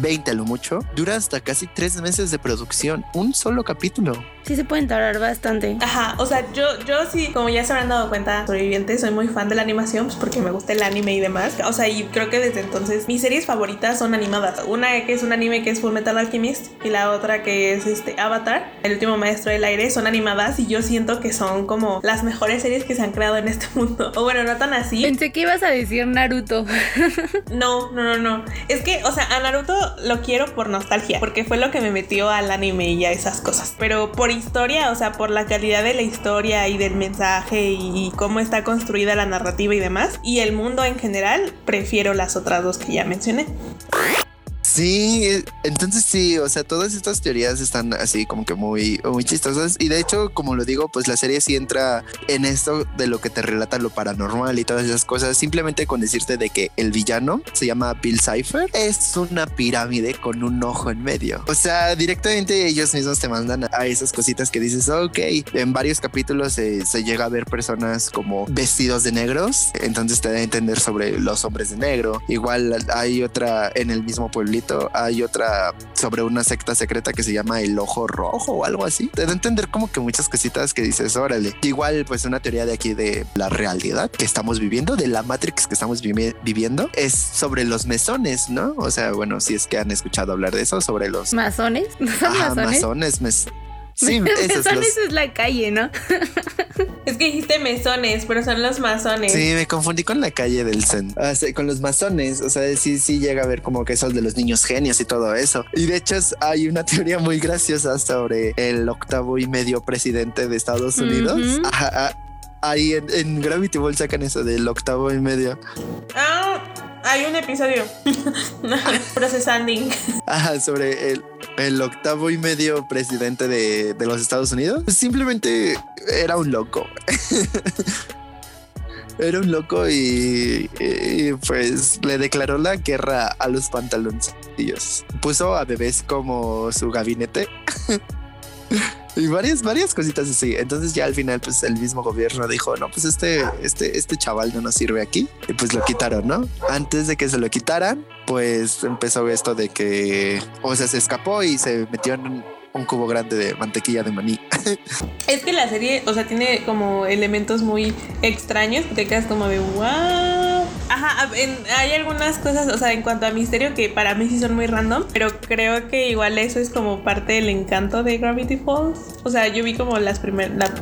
20 a lo mucho, dura hasta casi tres meses de producción, un solo capítulo. Sí se pueden tardar bastante. Ajá, o sea, yo, yo sí, como ya se habrán dado cuenta, sobreviviente, soy muy fan de la animación, pues porque me gusta el anime y demás. O sea, y creo que desde entonces mis series favoritas son animadas. Una que es un anime que es Full Metal Alchemist y la otra que es este Avatar, el último maestro del aire, son animadas y yo siento que son como las mejores series que se han creado en este mundo. O bueno, no tan así. Pensé que ibas a decir Naruto. No, no, no, no. Es que, o sea, a Naruto lo quiero por nostalgia, porque fue lo que me metió al anime y a esas cosas. Pero por historia, o sea, por la calidad de la historia y del mensaje y cómo está construida la narrativa y demás, y el mundo en general, prefiero las otras dos que ya mencioné. Sí, entonces sí, o sea, todas estas teorías están así como que muy, muy chistosas. Y de hecho, como lo digo, pues la serie sí entra en esto de lo que te relata lo paranormal y todas esas cosas. Simplemente con decirte de que el villano se llama Bill Cipher, es una pirámide con un ojo en medio. O sea, directamente ellos mismos te mandan a esas cositas que dices, ok, en varios capítulos se, se llega a ver personas como vestidos de negros. Entonces te da a entender sobre los hombres de negro. Igual hay otra en el mismo hay otra sobre una secta secreta que se llama el ojo rojo o algo así. Te da entender como que muchas cositas que dices, órale. Igual, pues una teoría de aquí de la realidad que estamos viviendo, de la Matrix que estamos vivi- viviendo, es sobre los mesones, ¿no? O sea, bueno, si es que han escuchado hablar de eso, sobre los ¿Masones? ¿No son Ajá, masones? masones. mes- Sí, esos Masones los... es la calle, ¿no? Es que dijiste mesones, pero son los masones. Sí, me confundí con la calle del Zen. Ah, sí, con los masones. O sea, sí, sí llega a ver como que esos de los niños genios y todo eso. Y de hecho, hay una teoría muy graciosa sobre el octavo y medio presidente de Estados Unidos. Ajá, ah, Ahí en, en Gravity Falls sacan eso del octavo y medio. Ah, hay un episodio. Procesando. Ajá, sobre el, octavo y medio presidente de, los Estados Unidos. Simplemente era un loco. Era un loco y, y, pues le declaró la guerra a los pantaloncillos. Puso a bebés como su gabinete. y varias, varias cositas así. Entonces ya al final, pues el mismo gobierno dijo, no, pues este, este, este chaval no nos sirve aquí. Y pues lo quitaron, ¿no? Antes de que se lo quitaran, pues empezó esto de que, o sea, se escapó y se metió en un cubo grande de mantequilla de maní. Es que la serie, o sea, tiene como elementos muy extraños te quedas como de wow. Ajá, hay algunas cosas, o sea, en cuanto a misterio que para mí sí son muy random, pero creo que igual eso es como parte del encanto de Gravity Falls. O sea, yo vi como las primeras,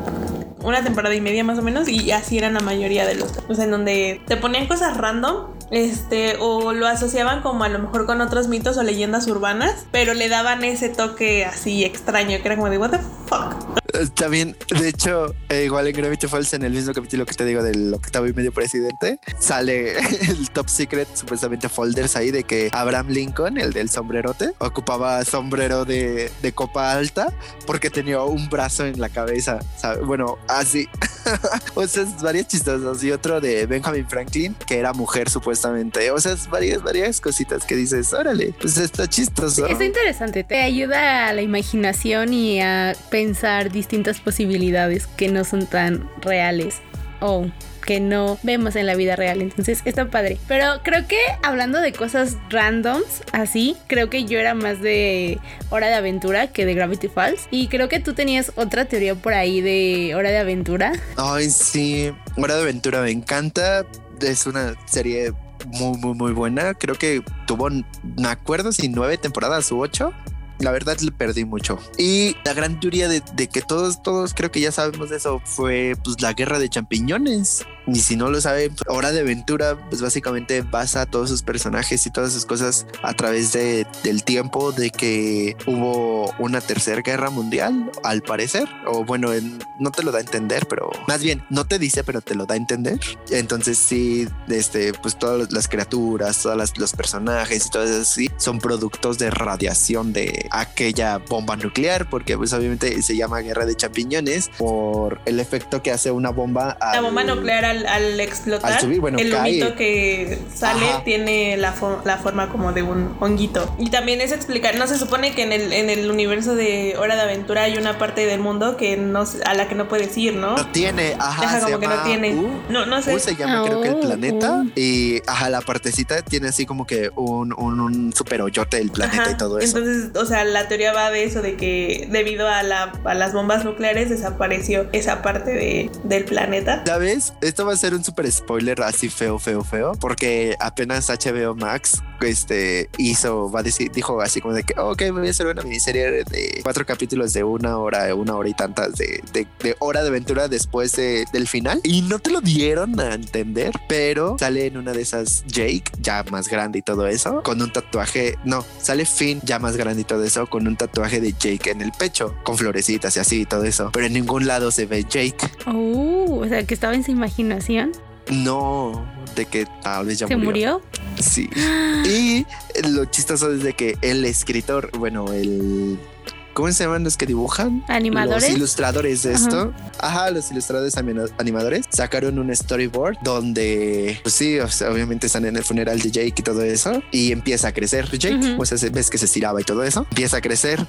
una temporada y media más o menos y así eran la mayoría de los, o sea, en donde te ponían cosas random, este, o lo asociaban como a lo mejor con otros mitos o leyendas urbanas, pero le daban ese toque así extraño que era como de what the fuck. También, de hecho, eh, igual en Gravity Falls, en el mismo capítulo que te digo del octavo y medio presidente, sale el top secret, supuestamente folders ahí de que Abraham Lincoln, el del sombrerote, ocupaba sombrero de, de copa alta porque tenía un brazo en la cabeza. Bueno, así. o sea, es varias chistosas. Y otro de Benjamin Franklin, que era mujer supuestamente. O sea, es varias, varias cositas que dices, órale, pues está chistoso. Está interesante, te ayuda a la imaginación y a pensar distintas posibilidades que no son tan reales o que no vemos en la vida real. Entonces está padre. Pero creo que hablando de cosas randoms, así, creo que yo era más de Hora de Aventura que de Gravity Falls. Y creo que tú tenías otra teoría por ahí de Hora de Aventura. Ay, sí. Hora de Aventura me encanta. Es una serie muy, muy, muy buena. Creo que tuvo, me acuerdo si nueve temporadas u ocho. La verdad le perdí mucho. Y la gran teoría de, que todos, todos creo que ya sabemos eso fue pues la guerra de champiñones. Y si no lo saben, Hora de Aventura, pues básicamente basa todos sus personajes y todas sus cosas a través de, del tiempo de que hubo una tercera guerra mundial, al parecer. O bueno, en- no te lo da a entender, pero más bien no te dice, pero te lo da a entender. Entonces sí, este, pues todas las criaturas, todos los personajes y todo eso así son productos de radiación de aquella bomba nuclear, porque pues obviamente se llama guerra de champiñones por el efecto que hace una bomba. La al- bomba nuclear al, al explotar, al subir, bueno, el cae. humito que sale Ajá. tiene la, fo- la forma como de un honguito. Y también es explicar, no se supone que en el, en el universo de Hora de Aventura hay una parte del mundo que no, se- a la que no puedes ir, ¿no? No tiene, ajá, como que no llama tiene. U. No, no sé. U se llama creo que el Oh, planeta uh. y ajá la partecita tiene así como que un, un, un super hoyote del planeta Ajá. y todo eso. Entonces, o sea, la teoría va de eso, de que debido a, la, a las bombas nucleares desapareció esa parte de, del planeta. ¿Sabes? Esto va a ser un super spoiler así feo, feo, feo, porque apenas HBO Max este, hizo, va a decir, dijo así como de que, ok, voy a hacer una miniserie de cuatro capítulos de una hora, una hora y tantas de, de, de hora de aventura después de- del final. Y no te lo dieron a entender, pero sale en una de esas Jake, ya más grande y todo eso, con un tatuaje, no, sale Finn ya más grande y todo eso, con un tatuaje de Jake en el pecho, con florecitas y así y todo eso, pero en ningún lado se ve Jake. Oh, o sea, que estaba en su imaginación. No, de que tal vez ya ¿Se murió? Sí. Y lo chistoso es de que el escritor, bueno, el. ¿Cómo se llaman los que dibujan? ¿Animadores? Los ilustradores de esto. Ajá, los ilustradores animadores sacaron un storyboard donde, pues sí, o sea, obviamente están en el funeral de Jake y todo eso. Y empieza a crecer Jake. O sea, se- ves que se estiraba y todo eso. Empieza a crecer.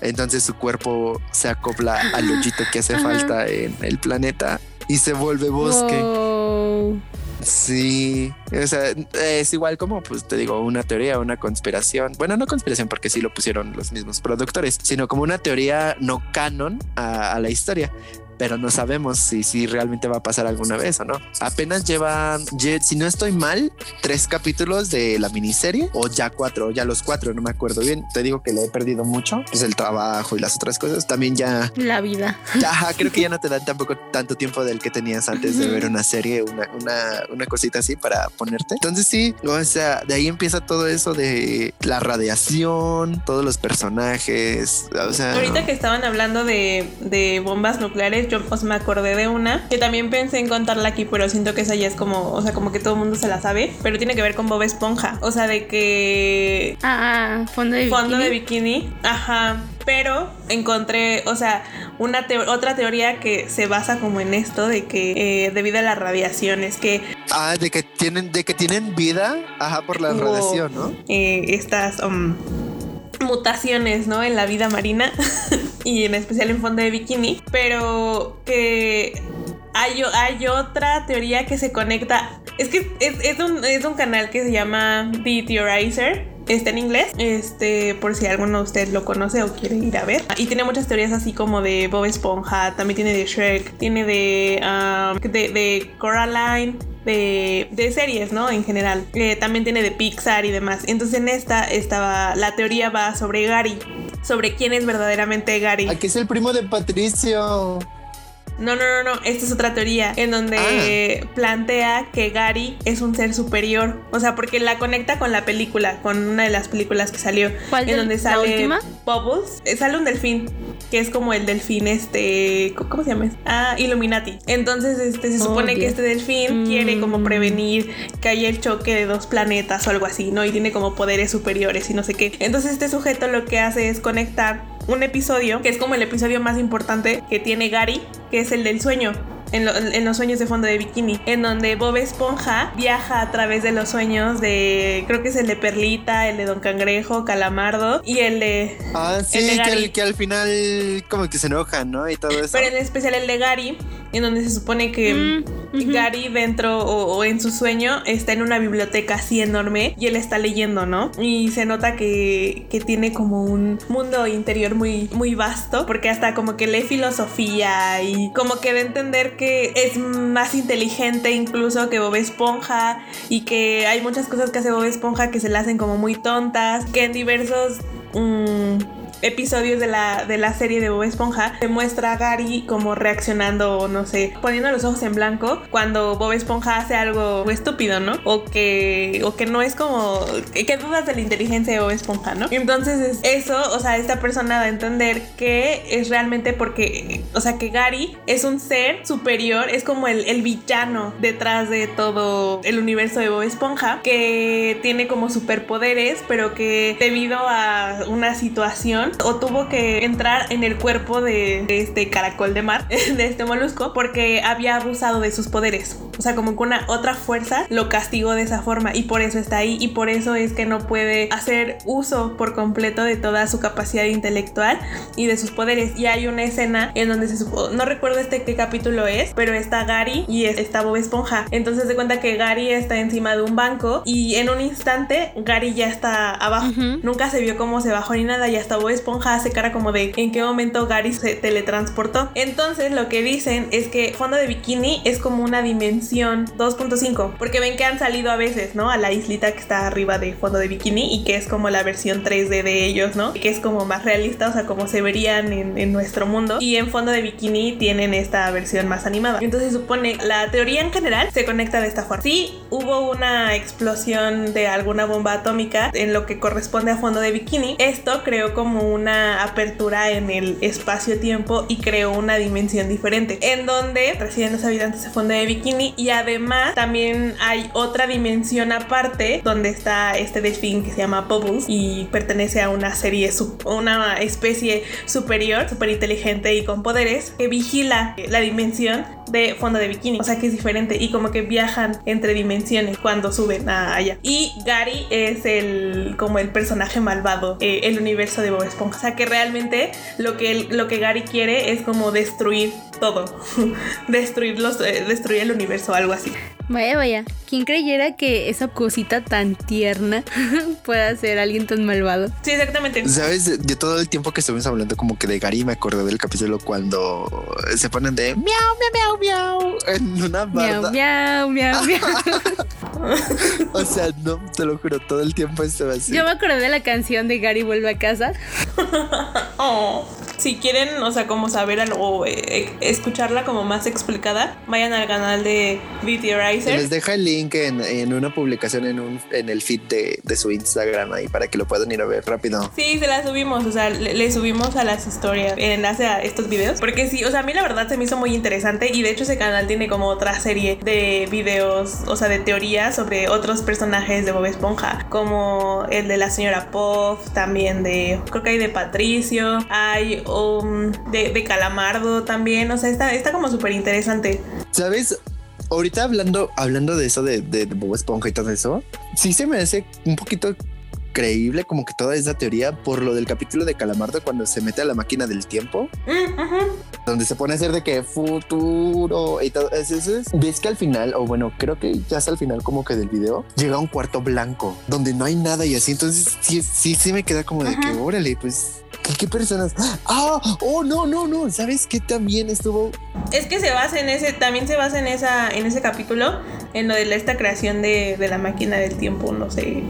Entonces su cuerpo se acopla al hoyito que hace Ajá. falta en el planeta y se vuelve bosque. Wow. Sí, o sea, es igual como, pues te digo, una teoría, una conspiración. Bueno, no conspiración porque sí lo pusieron los mismos productores, sino como una teoría no canon a, a la historia. Pero no sabemos si, si realmente va a pasar alguna vez o no. Apenas llevan, lle- si no estoy mal, tres capítulos de la miniserie o ya cuatro, ya los cuatro, no me acuerdo bien. Te digo que le he perdido mucho, pues el trabajo y las otras cosas. También ya La vida. Ajá, creo que ya no te dan tampoco tanto tiempo del que tenías antes de ver una serie, una, una, una cosita así para ponerte. Entonces sí, o sea, de ahí empieza todo eso de la radiación, todos los personajes, o sea... Ahorita que estaban hablando de, de bombas nucleares, yo os me acordé de una que también pensé en contarla aquí, pero siento que esa ya es como, o sea, como que todo el mundo se la sabe, pero tiene que ver con Bob Esponja. O sea, de que Ah, ah, fondo de fondo bikini. de bikini, ajá, pero encontré, o sea, una otra teoría que se basa como en esto de que eh, debido a las radiaciones que Ah, de que tienen, de que tienen vida, ajá, por la radiación, ¿no? eh, estas um, mutaciones, ¿no? En la vida marina. y en especial en fondo de bikini, pero que hay, otra teoría que se conecta. Es que es, es, un, es un canal que se llama The Theorizer. Está en inglés, este, por si alguno de ustedes lo conoce o quiere ir a ver. Y tiene muchas teorías así como de Bob Esponja, también tiene de Shrek, tiene de, de, de Coraline, de, de, series, ¿no? En general. Eh, también tiene de Pixar y demás. Entonces en esta estaba, la teoría va sobre Gary, sobre quién es verdaderamente Gary. Aquí es el primo de Patricio. No, no, no, no. Esta es otra teoría en donde ah. plantea que Gary es un ser superior. O sea, porque la conecta con la película, con una de las películas que salió. ¿Cuál en donde sale la última? Bubbles. Eh, sale un delfín, que es como el delfín este. ¿Cómo se llama? Ah, Illuminati. Entonces, este, se Oh, supone que Dios. este delfín Mm. quiere como prevenir que haya el choque de dos planetas o algo así, ¿no? Y tiene como poderes superiores y no sé qué. Entonces, este sujeto lo que hace es conectar un episodio, que es como el episodio más importante que tiene Gary, que es el del sueño. En, lo- en los sueños de fondo de bikini, en donde Bob Esponja viaja a través de los sueños de, creo que es el de Perlita, el de Don Cangrejo, Calamardo y el de, Ah, sí, El de que, al- que al final como que se enojan, ¿no? Y todo eso. pero en especial el de Gary, en donde se supone que Mm. Gary dentro o, o en su sueño está en una biblioteca así enorme y él está leyendo, ¿no? Y se nota que, que tiene como un mundo interior muy, muy vasto, porque hasta como que lee filosofía y como que de entender que es más inteligente incluso que Bob Esponja y que hay muchas cosas que hace Bob Esponja que se le hacen como muy tontas, que en diversos... mm, episodios de la, de la serie de Bob Esponja se muestra a Gary como reaccionando, no sé, poniendo los ojos en blanco cuando Bob Esponja hace algo estúpido, ¿no? O que, o que no es como, que, dudas de la inteligencia de Bob Esponja, ¿no? Entonces es eso, o sea, esta persona da a entender que es realmente porque, o sea, que Gary es un ser superior, es como el, el villano detrás de todo el universo de Bob Esponja, que tiene como superpoderes, pero que debido a una situación o tuvo que entrar en el cuerpo de, de este caracol de mar, de este molusco, porque había abusado de sus poderes. O sea, como que una otra fuerza lo castigó de esa forma y por eso está ahí y por eso es que no puede hacer uso por completo de toda su capacidad intelectual y de sus poderes. Y hay una escena en donde se supo, no recuerdo este qué capítulo es, pero está Gary y es- está Bob Esponja. Entonces se cuenta que Gary está encima de un banco y en un instante Gary ya está abajo. Ujú. Nunca se vio cómo se bajó ni nada y hasta Bob Esponja hace cara como de en qué momento Gary se teletransportó. Entonces lo que dicen es que fondo de bikini es como una dimensión 2.5 porque ven que han salido a veces, ¿no? A la islita que está arriba de fondo de bikini y que es como la versión 3D de ellos, ¿no? Que es como más realista, o sea, como se verían en, nuestro mundo. Y en fondo de bikini tienen esta versión más animada. Entonces supone, la teoría en general se conecta de esta forma. Sí, hubo una explosión de alguna bomba atómica en lo que corresponde a fondo de bikini. Esto creó como una apertura en el espacio-tiempo y creó una dimensión diferente en donde residen los habitantes de fondo de bikini y además también hay otra dimensión aparte donde está este delfín que se llama Bubbles y pertenece a una serie, una especie superior, súper inteligente y con poderes que vigila la dimensión de fondo de bikini. O sea que es diferente y como que viajan entre dimensiones cuando suben a allá. Y Gary es el como el personaje malvado, eh, el universo de Bob Esponja. O sea que realmente lo que, lo que Gary quiere es como destruir todo. destruir, los, eh, destruir el universo o algo así. Vaya, vaya. ¿Quién creyera que esa cosita tan tierna pueda ser alguien tan malvado? Sí, exactamente. ¿Sabes? De todo el tiempo que estuvimos hablando como que de Gary, me acordé del capítulo cuando se ponen de miau, miau, miau, miau en una Miau, barda. miau, miau, miau. O sea, no, te lo juro, todo el tiempo estaba así. Yo me acordé de la canción de Gary vuelve a casa. Oh, si quieren, o sea, como saber algo, o eh, escucharla como más explicada, vayan al canal de Theorizer. les deja el link en, en una publicación en, un, en el feed de, de su Instagram ahí para que lo puedan ir a ver rápido. Sí, se la subimos, o sea, le, le subimos a las historias el enlace a estos videos. Porque sí, o sea, a mí la verdad se me hizo muy interesante y de hecho ese canal tiene como otra serie de videos, o sea, de teorías sobre otros personajes de Bob Esponja, como el de la señora Puff, también de, creo que hay de Patricio, hay um, de, de Calamardo también, o sea, está, está como súper interesante. ¿Sabes? Ahorita hablando, hablando de eso de, de Bob Esponja y todo eso, sí se me hace un poquito creíble como que toda esa teoría por lo del capítulo de Calamardo cuando se mete a la máquina del tiempo, Mm, donde se pone a hacer de que futuro y todo es- Ves que al final, o bueno, creo que ya es al final como que del video, llega un cuarto blanco donde no hay nada y así. Entonces sí, sí, sí me queda como de que, órale, pues, ¿qué, qué personas? Ah, oh, no, no, no. ¿Sabes qué también estuvo? Es que se basa en ese, también se basa en esa, en ese capítulo, en lo de la- esta creación de, de la máquina del tiempo, no sé,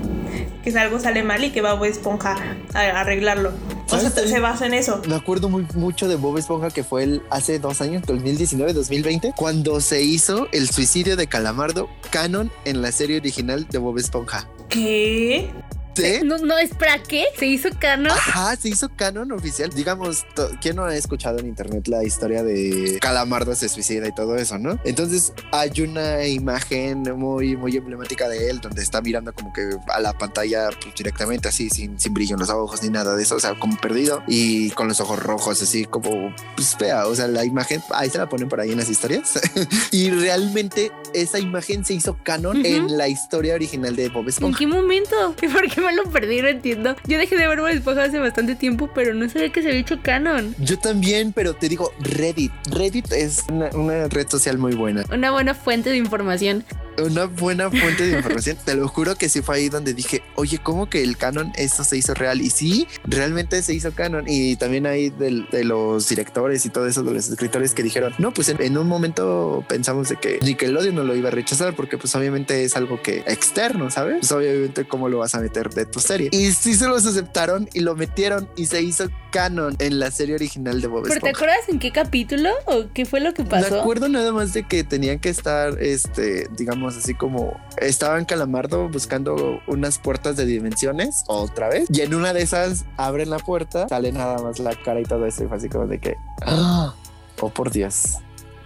que algo sale mal y que va Bob Esponja a arreglarlo. O sea, se basa en eso. Me acuerdo muy, mucho de Bob Esponja que fue el hace dos años, 2019, 2020, cuando se hizo el suicidio de Calamardo canon en la serie original de Bob Esponja. ¿Qué? ¿Sí? No, no, espera, ¿qué? ¿Se hizo canon? Ajá, se hizo canon oficial. Digamos, ¿quién no ha escuchado en internet la historia de Calamardo se suicida y todo eso, no? Entonces hay una imagen muy, muy emblemática de él donde está mirando como que a la pantalla pues, directamente así, sin, sin brillo en los ojos ni nada de eso, o sea, como perdido y con los ojos rojos, así como, pues fea, o sea, la imagen, ahí se la ponen por ahí en las historias. y realmente esa imagen se hizo canon en la historia original de Bob ¿En Esponja. qué momento? ¿Y por qué me lo perdí? No entiendo. Yo dejé de ver Bob Esponja hace bastante tiempo, pero no sabía que se había hecho canon. Yo también, pero te digo, Reddit. Reddit es una, una red social muy buena. Una buena fuente de información. Una buena fuente de información. te lo juro que sí fue ahí donde dije, oye, ¿cómo que el canon esto se hizo real? Y sí, realmente se hizo canon. Y también hay de, los directores y todo eso, de los escritores que dijeron, no, pues en, en un momento pensamos de que Nickelodeon no lo iba a rechazar porque pues obviamente es algo que externo, ¿sabes? Pues obviamente cómo lo vas a meter de tu serie. Y sí se los aceptaron y lo metieron y se hizo canon en la serie original de Bob ¿Pero te Esponja. acuerdas en qué capítulo o qué fue lo que Me pasó? acuerdo nada más de que tenían que estar, este, digamos así como estaban Calamardo buscando unas puertas de dimensiones otra vez. Y en una de esas abren la puerta, sale nada más la cara y todo eso. Y fue así como de que, ¡ah! oh por Dios,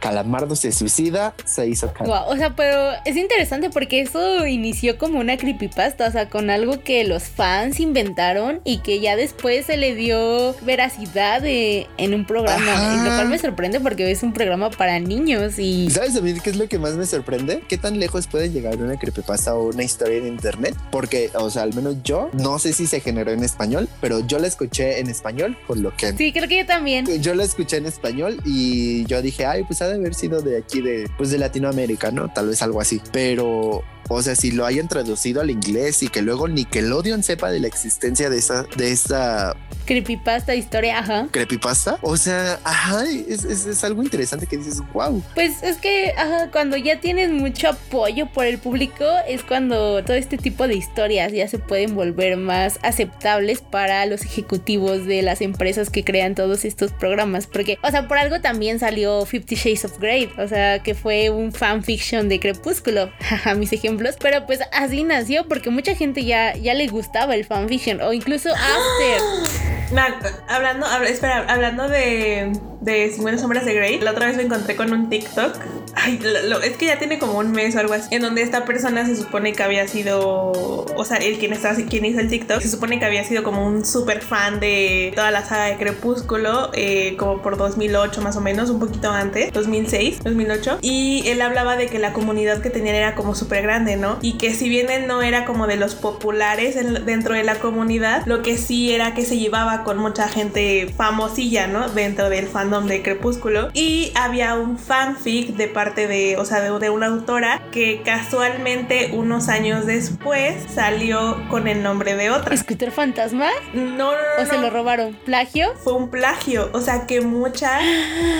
Calamardo se suicida, se hizo. Guau, o sea, pero es interesante porque eso inició como una creepypasta, o sea, con algo que los fans inventaron y que ya después se le dio veracidad de- en un programa, Ajá. lo cual me sorprende porque es un programa para niños y ¿Y ¿Sabes a mí qué es lo que más me sorprende? ¿Qué tan lejos puede llegar una creepypasta o una historia en internet? Porque, o sea, al menos yo, no sé si se generó en español, pero yo la escuché en español, por lo que sí, creo que yo también. yo la escuché en español y yo dije, ay, pues ha de haber sido de aquí, de, pues de Latinoamérica, ¿no? Tal vez algo así. Pero, o sea, si lo hayan traducido al inglés y que luego Nickelodeon sepa de la existencia de esa, de esa Creepypasta, historia, ajá. creepypasta, o sea, ajá, es, es- es algo interesante que dices, wow. Pues es que ajá, cuando ya tienes mucho apoyo por el público es cuando todo este tipo de historias ya se pueden volver más aceptables para los ejecutivos de las empresas que crean todos estos programas. Porque, o sea, por algo también salió Fifty Shades of Grey, o sea, que fue un fanfiction de Crepúsculo, jaja, mis ejemplos. Pero pues así nació porque mucha gente ya, ya le gustaba el fanfiction o incluso After. Hablando, hablando de, de 50 sombras de Grey, la otra vez me encontré con un TikTok. Es que ya tiene como un mes o algo así, en donde esta persona se supone que había sido, o sea, el quien está, quien hizo el TikTok, se supone que había sido como un súper fan de toda la saga de Crepúsculo, eh, como por 2008 más o menos, un poquito antes, 2006, 2008, y él hablaba de que la comunidad que tenían era como súper grande, ¿no? Y que si bien él no era como de los populares en- dentro de la comunidad, lo que sí era que se llevaba con mucha gente famosilla, ¿no? Dentro del fandom de Crepúsculo. Y había un fanfic de parte de, o sea, de, de una autora que casualmente unos años después salió con el nombre de otra. ¿Scooter Fantasma? No, no, no. ¿O se no lo robaron? ¿Plagio? fue un plagio. O sea que mucha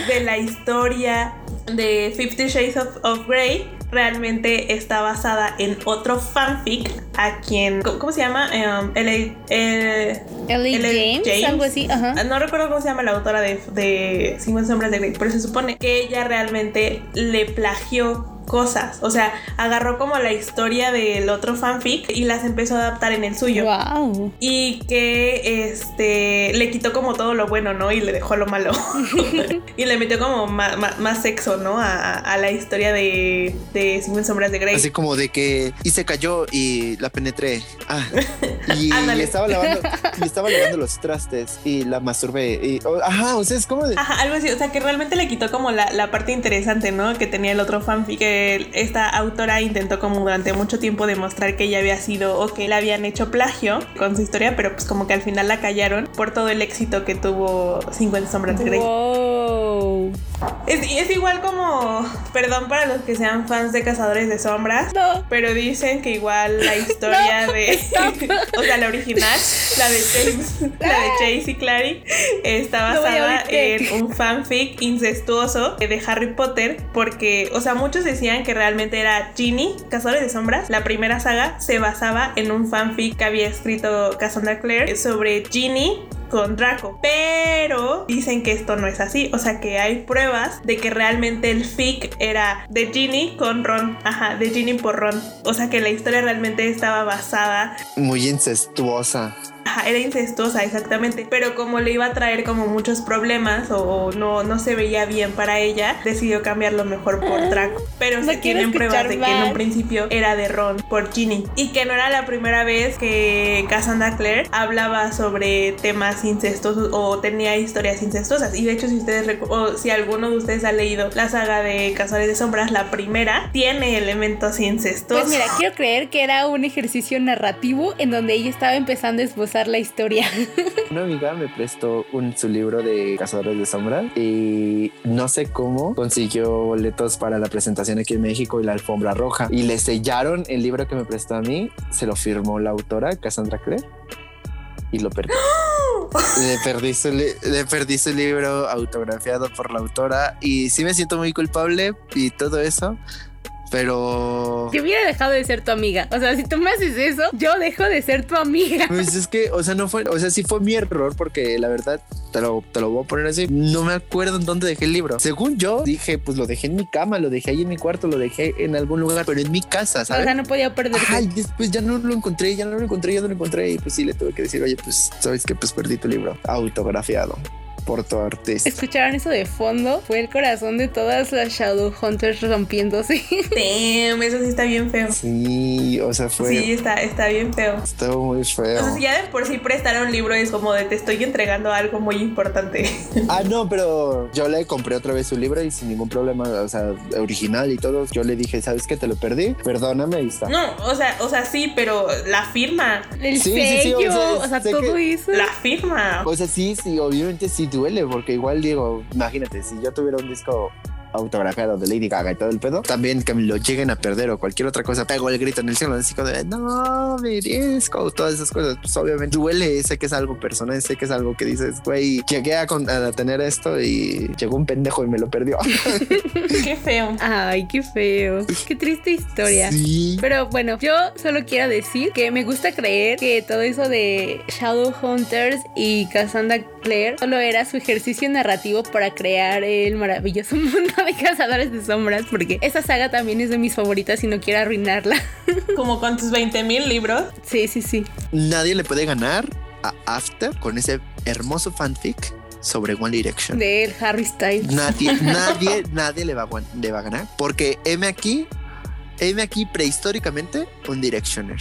de la historia de Fifty Shades of, of Grey realmente está basada en otro fanfic a quien. ¿Cómo, se llama? Em, L.A. eh. James, James. algo así, ajá. no recuerdo cómo se llama la autora de, de 50 sombras de Grey, pero se supone que ella realmente le plagió cosas. O sea, agarró como la historia del otro fanfic y las empezó a adaptar en el suyo. Wow. Y que este le quitó como todo lo bueno, ¿no? Y le dejó lo malo. y le metió como ma- más, sexo, ¿no? A, a la historia de, de 50 sombras de Grey. Así como de que, y se cayó y la penetré. Ah, y Ándale. estaba lavando, y estaba lavando los trastes y la masturbé. Y, oh, ajá, o sea, es como de. Ajá, algo así, o sea que realmente le quitó como la, la parte interesante, ¿no? Que tenía el otro fanfic, que esta autora intentó como durante mucho tiempo demostrar que ella había sido o que le habían hecho plagio con su historia, pero pues como que al final la callaron por todo el éxito que tuvo 50 sombras de Grey. Es, y es igual como, perdón para los que sean fans de Cazadores de Sombras, No. pero dicen que igual la historia de, o sea, la original, la de Chase, la de Chase y Clary, está basada en un fanfic incestuoso de Harry Potter, porque, o sea, muchos decían que realmente era Ginny, Cazadores de Sombras, la primera saga se basaba en un fanfic que había escrito Cassandra Clare sobre Ginny con Draco. Pero dicen que esto no es así. O sea que hay pruebas de que realmente el fic era de Ginny con Ron. Ajá, de Ginny por Ron. O sea que la historia realmente estaba basada. Muy incestuosa. Ajá, era incestuosa, exactamente. Pero como le iba a traer como muchos problemas o, o no, no se veía bien para ella, decidió cambiarlo mejor por Draco. Pero No se tienen pruebas de que en un principio era de Ron por Ginny. Y que no era la primera vez que Cassandra Clare hablaba sobre temas incestuosos o tenía historias incestuosas. Y de hecho, si ustedes o si alguno de ustedes ha leído la saga de Cazadores de Sombras, la primera, tiene elementos incestuosos. Pues mira, quiero creer que era un ejercicio narrativo en donde ella estaba empezando a esbozar la historia. Una amiga me prestó un, su libro de Cazadores de Sombras y no sé cómo consiguió boletos para la presentación aquí en México y la alfombra roja. Y le sellaron el libro que me prestó a mí, se lo firmó la autora, Cassandra Clare, y lo perdí. Le perdí, su le perdí su libro autografiado por la autora y sí me siento muy culpable y todo eso, pero... Yo hubiera dejado de ser tu amiga. O sea, si tú me haces eso, yo dejo de ser tu amiga. Pues es que, o sea, no fue, o sea, sí fue mi error porque la verdad te lo, te lo voy a poner así. No me acuerdo en dónde dejé el libro. Según yo dije, pues lo dejé en mi cama, lo dejé ahí en mi cuarto, lo dejé en algún lugar, pero en mi casa, O ¿sabes? sea, no podía perderse. Ay, después ya no lo encontré, ya no lo encontré, ya no lo encontré. Y pues sí le tuve que decir, oye, pues sabes que pues perdí tu libro autografiado por tu artista. ¿Escucharon eso de fondo? Fue el corazón de todas las Shadowhunters rompiéndose. Damn, eso sí está bien feo. Sí, o sea, fue. Sí, está, está bien feo. Estuvo muy O feo. sea, si ya de por sí prestar un libro es como de te estoy entregando algo muy importante. Ah, no, pero yo le compré otra vez su libro y sin ningún problema, o sea, original y todo. Yo le dije, ¿sabes qué? Te lo perdí. Perdóname, ahí está. No, o sea, o sea, sí, pero la firma. El Sí, sí, sí, o sello, sea, o sea, todo que- eso. La firma. O sea, sí, sí, obviamente sí duele, porque igual digo, imagínate, si yo tuviera un disco autografiado de Lady Gaga y todo el pedo, también que me lo lleguen a perder o cualquier otra cosa, pego el grito en el cielo, así como de, no, mi disco, todas esas cosas, pues obviamente duele, sé que es algo personal, sé que es algo que dices, güey, llegué a, con- a tener esto y llegó un pendejo y me lo perdió. Qué feo. Ay, qué feo. Qué triste historia. Sí. Pero bueno, yo solo quiero decir que me gusta creer que todo eso de Shadowhunters y Cassandra Clare solo era su ejercicio narrativo para crear el maravilloso mundo de Cazadores de Sombras, porque esa saga también es de mis favoritas y no quiero arruinarla. Como con tus 20 mil libros. Sí, sí, sí. Nadie le puede ganar a After con ese hermoso fanfic sobre One Direction. De Harry Styles. Nadie, nadie, nadie le va, a, guan- le va a ganar. Porque M aquí, M aquí prehistóricamente un Directioner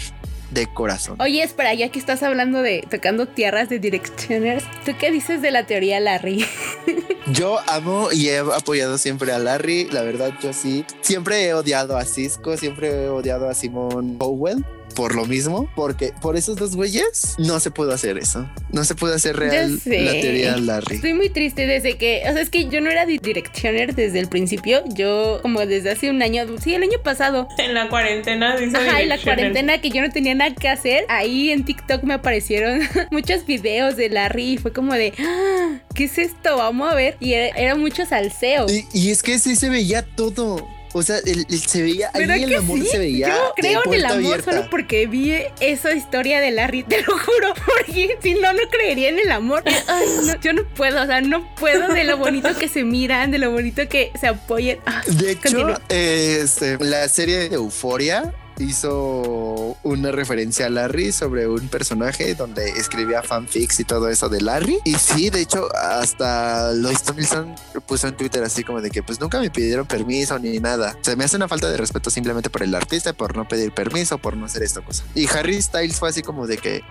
de corazón. Oye, espera, ya que estás hablando de tocando tierras de Directioners, ¿tú qué dices de la teoría Larry? Yo amo y he apoyado siempre a Larry. La verdad, yo sí. Siempre he odiado a Cisco, siempre he odiado a Simon Powell. Por lo mismo, porque por esos dos güeyes no se puede hacer eso. No se puede hacer real la teoría Larry. Estoy muy triste desde que, o sea, es que yo no era di- Directioner desde el principio, yo como desde hace un año, sí, el año pasado. En la cuarentena, dice Ajá, y la cuarentena que yo no tenía nada que hacer, ahí en TikTok me aparecieron muchos videos de Larry y fue como de, "Ah, ¿qué es esto? Vamos a ver. Y era, era mucho salseo. Y, y es que sí se veía todo. O sea, el- el- se veía ahí ¿Verdad el amor sí? se veía. Yo creo en el amor abierta. solo porque vi esa historia de Larry, te lo juro, porque si no, no creería en el amor. Ay, no, yo no puedo, o sea, no puedo de lo bonito que se miran, de lo bonito que se apoyen. Ah, De hecho, continúa. este, la serie de Euforia hizo una referencia a Larry sobre un personaje donde escribía fanfics y todo eso de Larry. Y sí, de hecho, hasta Lois Tomlinson puso en Twitter así como de que pues nunca me pidieron permiso ni nada. Se me hace una falta de respeto simplemente por el artista, por no pedir permiso, por no hacer esta cosa. Y Harry Styles fue así como de que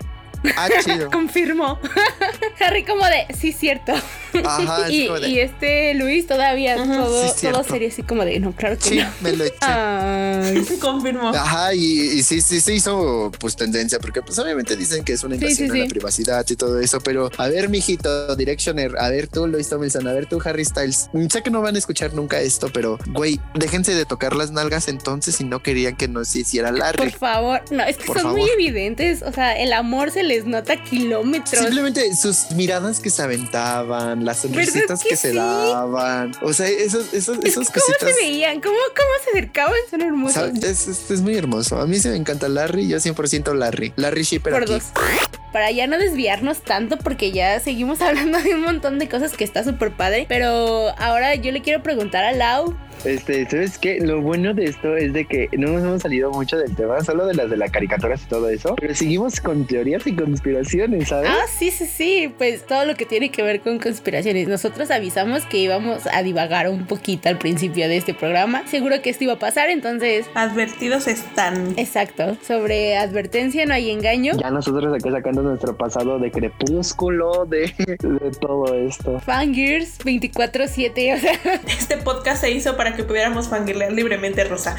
Ah, chido. Confirmó. Harry como de, sí, cierto. Ajá, y, como de, y este Luis todavía todo, Sí, todo serio así como de, no, claro que sí, no. me lo eché. Ay. Confirmo. Ajá, y, y sí, sí se hizo pues tendencia, porque pues obviamente dicen que es una invasión sí, a sí. la privacidad y todo eso, pero a ver, mijito, Directioner, a ver tú, Lois Tomlinson, a ver tú, Harry Styles. Mm, Sé que no van a escuchar nunca esto, pero güey, déjense de tocar las nalgas entonces si no querían que nos hiciera Por Larry. favor, no, es que Por son muy evidentes, o sea, el amor se les nota kilómetros. Simplemente sus miradas que se aventaban, las sonrisitas que que, se sí? daban. O sea, esos, esos, Es que esas ¿Cómo cositas. se veían? ¿Cómo, cómo se acercaban? Son hermosos. Es, es- es muy hermoso. A mí se me encanta Larry, yo 100% Larry. Larry Shipper Por aquí. dos. Para ya no desviarnos tanto, porque ya seguimos hablando de un montón de cosas que está súper padre. Pero ahora yo le quiero preguntar a Lau. Este, ¿sabes qué? Lo bueno de esto es de que no nos hemos salido mucho del tema, solo de las de las caricaturas y todo eso, pero seguimos con teorías y conspiraciones, ¿sabes? Ah, sí, sí, sí. Pues todo lo que tiene que ver con conspiraciones. Nosotros avisamos que íbamos a divagar un poquito al principio de este programa. Seguro que esto iba a pasar, entonces. Advertidos están. Exacto. Sobre advertencia no hay engaño. Ya nosotros acá sacando nuestro pasado de crepúsculo, de, de todo esto. Fangirls 24-7. O sea, Este podcast se hizo para que pudiéramos fangirlear libremente, Rosa.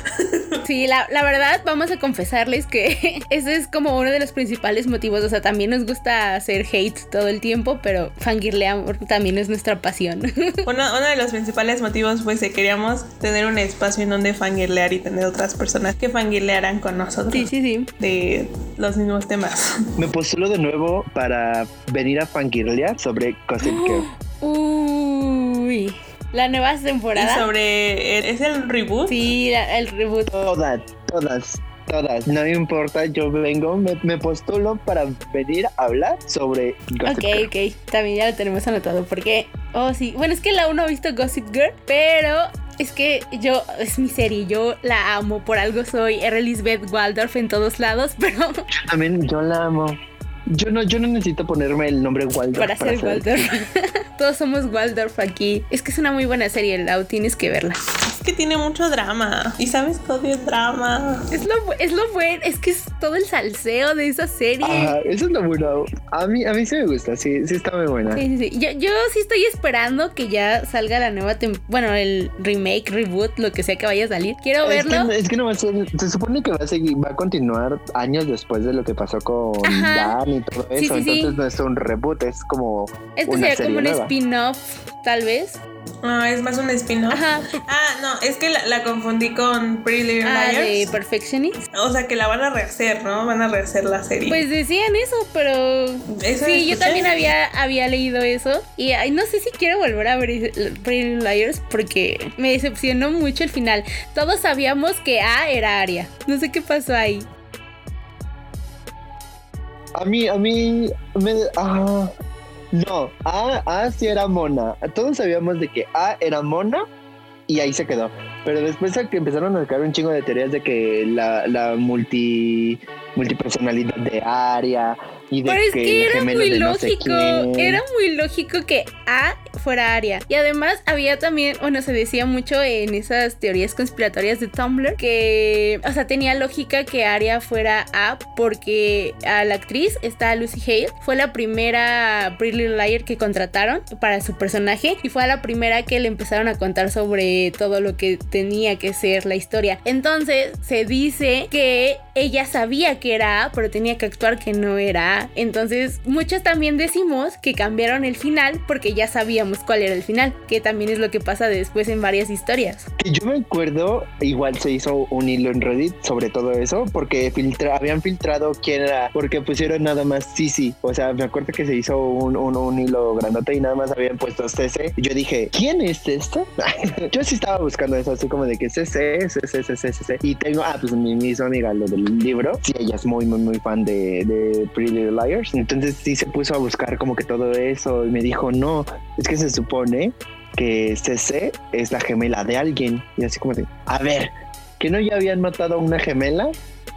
sí, la, la verdad, vamos a confesarles que ese es como uno de los principales motivos. O sea, también nos gusta hacer hate todo el tiempo, pero fangirlear también es nuestra pasión. Uno, uno de los principales motivos fue que queríamos tener un espacio en donde fangirlear y tener otras personas que fangirlearan con nosotros sí, sí, sí. de los mismos temas. Me postulo de nuevo para venir a fangirlear sobre Gossip Girl. Uy. La nueva Y temporada. sobre. ¿Es el reboot? Sí, la- el reboot. Todas, todas, todas. No me importa, yo vengo, me, me postulo para venir a hablar sobre Gossip Ok, Girl. ok. También ya lo tenemos anotado. Porque. Oh, sí. Bueno, es que la uno ha visto Gossip Girl. Pero. Es que yo, es mi serie, yo la amo, por algo soy R. Elizabeth Waldorf en todos lados, pero Yo también, yo la amo. Yo no, yo no necesito ponerme el nombre Waldorf para ser Waldorf. Todos somos Waldorf aquí. Es que es una muy buena serie, Lau, tienes que verla. Es que tiene mucho drama. Y sabes que odio el drama. Es lo, es lo bueno, es que es todo el salseo de esa serie. Eso es lo bueno. A mí, a mí sí me gusta, sí, sí está muy buena. Sí, sí, sí. Yo, yo sí estoy esperando que ya salga la nueva tem- bueno, el remake, reboot, lo que sea que vaya a salir. Quiero Es verlo. que, es que no va a ser, se supone que va a seguir, va a continuar años después de lo que pasó con Ajá. Dan y todo Sí, eso. sí, sí. Entonces no es un reboot, es como Esto una sería como un spin-off, tal vez. No, es más un spin-off. Ajá. Ah, no, es que la, la confundí con Pretty Little Ah, de Liars. Perfectionist. O sea, que la van a rehacer, ¿no? Van a rehacer la serie. Pues decían eso, pero Eso sí, yo también había, había leído eso. Y ay, no sé si quiero volver a ver Pretty Little Liars porque me decepcionó mucho el final. Todos sabíamos que A era Aria. No sé qué pasó ahí. A mí, a mí, me, ah, no, A, A sí era mona. Todos sabíamos de que A era mona y ahí se quedó. Pero después de que empezaron a sacar un chingo de teorías de que la, la multi, multipersonalidad de Aria y de Pero es que, que era muy de no sé lógico. Era muy lógico que A fuera Aria. Y además había también, bueno, se decía mucho en esas teorías conspiratorias de Tumblr que, o sea, tenía lógica que Aria fuera A porque a la actriz, está Lucy Hale, fue la primera Pretty Liar que contrataron para su personaje y fue a la primera que le empezaron a contar sobre todo lo que tenía que ser la historia. Entonces se dice que ella sabía que era A, pero tenía que actuar que no era A. Entonces muchos también decimos que cambiaron el final porque ya sabíamos cuál era el final, que también es lo que pasa después en varias historias. Yo me acuerdo, igual se hizo un hilo en Reddit sobre todo eso, porque habían filtrado quién era, porque pusieron nada más Sisi. O sea, me acuerdo que se hizo un, un, un hilo grandote y nada más habían puesto CC. Yo dije, ¿quién es este? yo sí estaba buscando eso, como de que CC, CC, CC, CC. Y tengo, ah, pues mi misma amiga, lo del libro. Sí, ella es muy, muy, muy fan de, de Pretty Liars. Entonces sí se puso a buscar como que todo eso y me dijo, no, es que se supone que CC es la gemela de alguien. Y así como de, a ver, que no ya habían matado a una gemela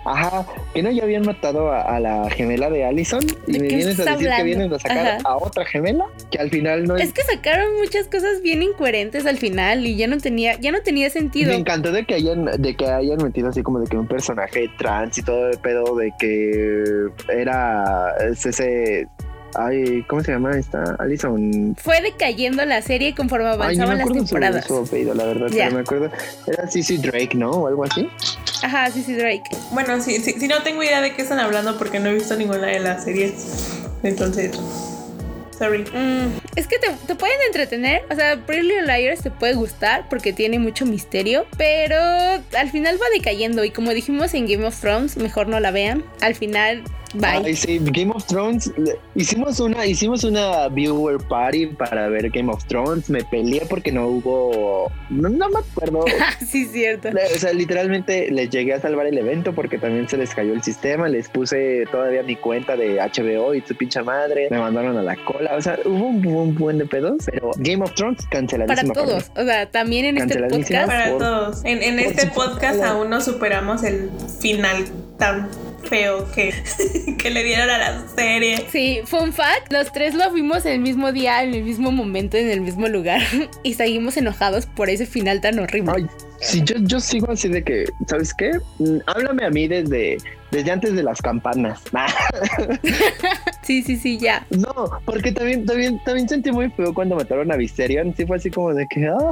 Ajá, que no ya habían matado a, a la gemela de Allison y ¿De me vienes a decir que vienen a sacar Ajá. a otra gemela que al final no Es que sacaron muchas cosas bien incoherentes al final y ya no tenía, ya no tenía sentido. Me encantó de que hayan, de que hayan metido así como de que un personaje trans y todo el pedo de que era es ese ay, ¿cómo se llama esta? Allison. Fue decayendo la serie conforme Ay, no avanzaban me las su, temporadas. su apellido, la verdad, Ya. pero me acuerdo. Era Cissy Drake, ¿no? O algo así. Ajá, sí, Drake. Bueno, sí, sí, sí, no tengo idea de qué están hablando porque no he visto ninguna de las series. Entonces, sorry. Mm, es que te, te pueden entretener. O sea, Pretty Little Liars te puede gustar porque tiene mucho misterio. Pero al final va decayendo. Y como dijimos en Game of Thrones, mejor no la vean. Al final, bye. Ay, sí, Game of Thrones. Hicimos una, hicimos una viewer party para ver Game of Thrones. Me peleé porque no hubo. No, no me acuerdo. sí, cierto. O sea, literalmente les llegué a salvar el evento porque también se les cayó el sistema. Les puse todavía mi cuenta de HBO y su pincha madre. Me mandaron a la cola. O sea, hubo un, un buen de pedos. Pero Game of Thrones Para canceladísima. para mí. todos. O sea, también en este podcast. Para por- todos. En, en este podcast aún no superamos el final tan feo que, que le dieron a la serie. Sí, fun fact, los tres lo vimos en el mismo día, en el mismo momento, en el mismo lugar y seguimos enojados por ese final tan horrible. Ay, sí, yo, yo sigo así de que, ¿sabes qué? Mm, Háblame a mí desde, desde antes de las campanas. Sí, sí, sí, ya. No, porque también, también, también sentí muy feo cuando mataron a Viserion. Sí fue así como de que, ah,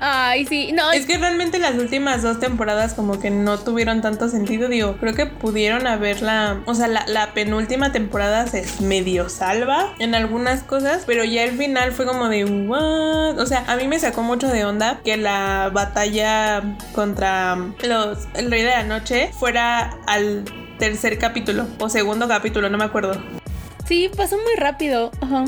Ay, sí, no, Es que realmente las últimas dos temporadas como que no tuvieron tanto sentido, digo, creo que pudieron haberla, o sea, la, la penúltima temporada se medio salva en algunas cosas, pero ya el final fue como de, what? O sea, a mí me sacó mucho de onda que la batalla contra los, el rey de la noche fuera al tercer capítulo o segundo capítulo, no me acuerdo. sí, pasó muy rápido. Ajá.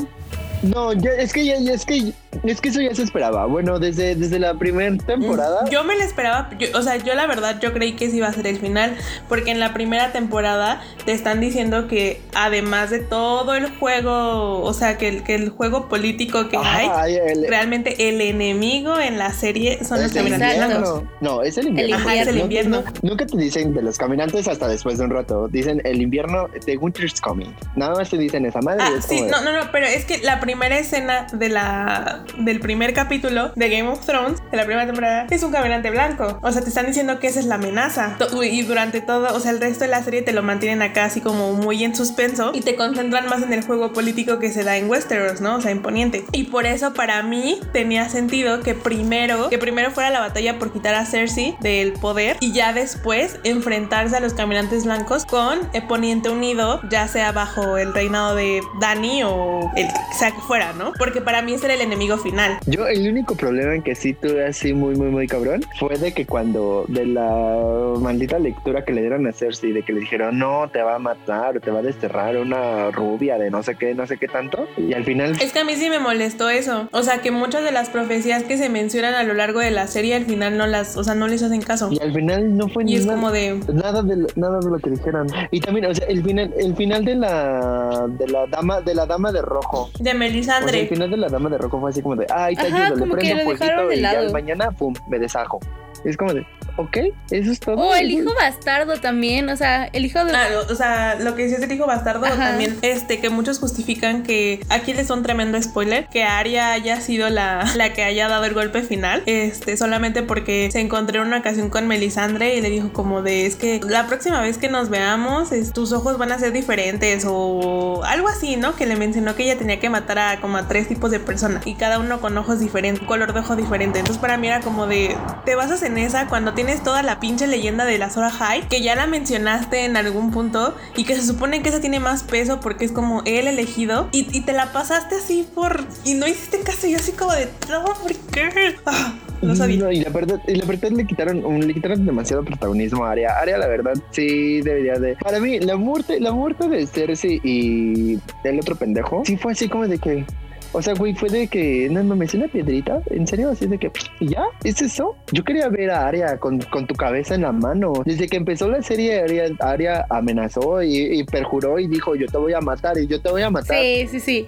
no, ya, es que ya, ya es que, es que eso ya se esperaba. Bueno, desde, desde la primera temporada. Yo me lo esperaba, yo- o sea, yo la verdad yo creí que ese iba a ser el final, porque en la primera temporada te están diciendo que además de todo el juego, o sea, que el, que el juego político que hay, el- realmente el enemigo en la serie son los caminantes. No, es el invierno. Ajá, es el No, invierno. no, nunca te dicen de los caminantes hasta después de un rato. Dicen el invierno de Winter's Coming. Nada más te dicen esa madre. Ah, es sí, no, no, no, pero es que la primera escena de la del primer capítulo de Game of Thrones, de la primera temporada, es un caminante blanco. O sea, te están diciendo que esa es la amenaza. Y durante todo, o sea, el resto de la serie te lo mantienen acá así como muy en suspenso y te concentran más en el juego político que se da en Westeros, ¿no? O sea, en Poniente. Y por eso para mí tenía sentido que primero, que primero fuera la batalla por quitar a Cersei del poder y ya después enfrentarse a los caminantes blancos con el Poniente Unido, ya sea bajo el reinado de Dani o el que sea que fuera, ¿no? Porque para mí ese era el enemigo final. Yo el único problema en que sí tuve así muy, muy, muy cabrón fue de que cuando de la maldita lectura que le dieron a Cersei, de que le dijeron, no, te va a matar o te va a desterrar una rubia de no sé qué, no sé qué tanto. Y al final... Es que a mí sí me molestó eso. O sea, que muchas de las profecías que se mencionan a lo largo de la serie al final no las, o sea, no les hacen caso. Y al final no fue Y es nada- como de, Nada de, lo- nada de lo que dijeron. Y también, o sea, el final, el final de la de la dama, de la dama de rojo. de O sea, el Melisandre. final de la dama de rojo fue así como de, ay, te Ajá, ayudo, le que prendo lo un de y ya mañana, pum, me deshajo. Es como de, ok, eso es todo. O el hijo bastardo también, o sea, el hijo de... Lo- o sea, lo que decías del hijo bastardo Ajá. también, este, que muchos justifican que aquí les un tremendo spoiler, que Arya haya sido la, la que haya dado el golpe final, este, solamente porque se encontró en una ocasión con Melisandre y le dijo como de, es que la próxima vez que nos veamos, es- tus ojos van a ser diferentes o algo así, ¿no? Que le mencionó que ella tenía que matar a como a tres tipos de personas y cada uno con ojos diferentes, color de ojo diferente. Entonces para mí era como de, te basas en esa cuando tienes toda la pinche leyenda de la Sora High, que ya la mencionaste en algún punto y que se supone que esa tiene más peso porque es como el elegido y, y te la pasaste así por... y no hiciste caso y yo así como de, no, ¿por qué? Ah, no sabía. No, y la verdad, y la verdad le quitaron, un- le quitaron demasiado protagonismo a Arya. Arya, la verdad, sí debería de. Para mí, la muerte, la muerte de Cersei y del otro pendejo, sí fue así como de que. O sea, güey, fue de que no mames, una piedrita. ¿En serio? Así de que, ¿y ya? ¿Es eso? Yo quería ver a Arya con, con tu cabeza en la mano. Desde que empezó la serie, Arya, Arya amenazó y, y perjuró y dijo: Yo te voy a matar y yo te voy a matar. Sí, sí, sí.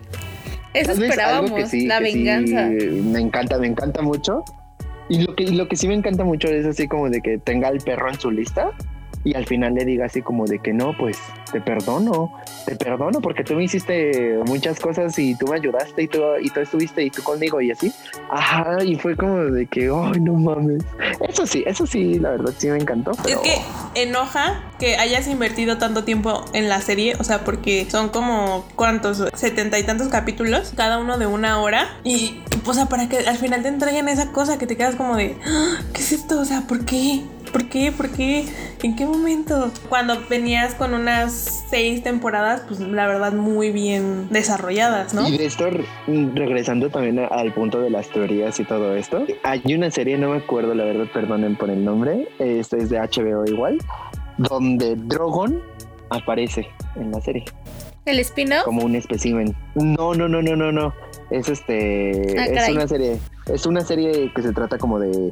Eso esperábamos, sí, la que sí venganza. me encanta, me encanta mucho. Y lo que, lo que sí me encanta mucho es así como de que tenga el perro en su lista. Y al final le diga así como de que no, pues te perdono, te perdono porque tú me hiciste muchas cosas y tú me ayudaste y tú, y tú estuviste y tú conmigo y así. Ajá, y fue como de que, ay, no mames. Eso sí, eso sí, la verdad sí me encantó. Es que enoja que hayas invertido tanto tiempo en la serie, o sea, porque son como, ¿cuántos? Setenta y tantos capítulos, cada uno de una hora. Y, o sea, para que al final te entreguen esa cosa que te quedas como de, "Ah, ¿qué es esto? O sea, ¿por qué? ¿Por qué? ¿Por qué? ¿En qué momento? Cuando venías con unas seis temporadas, pues la verdad muy bien desarrolladas, ¿no? Y de esto, re- regresando también al punto de las teorías y todo esto, hay una serie, no me acuerdo la verdad, perdonen por el nombre, este es de HBO igual, donde Drogon aparece en la serie El spin-off. como un espécimen. No, no, no, no, no, no. Es este, Ah, es caray. una serie, es una serie que se trata como de,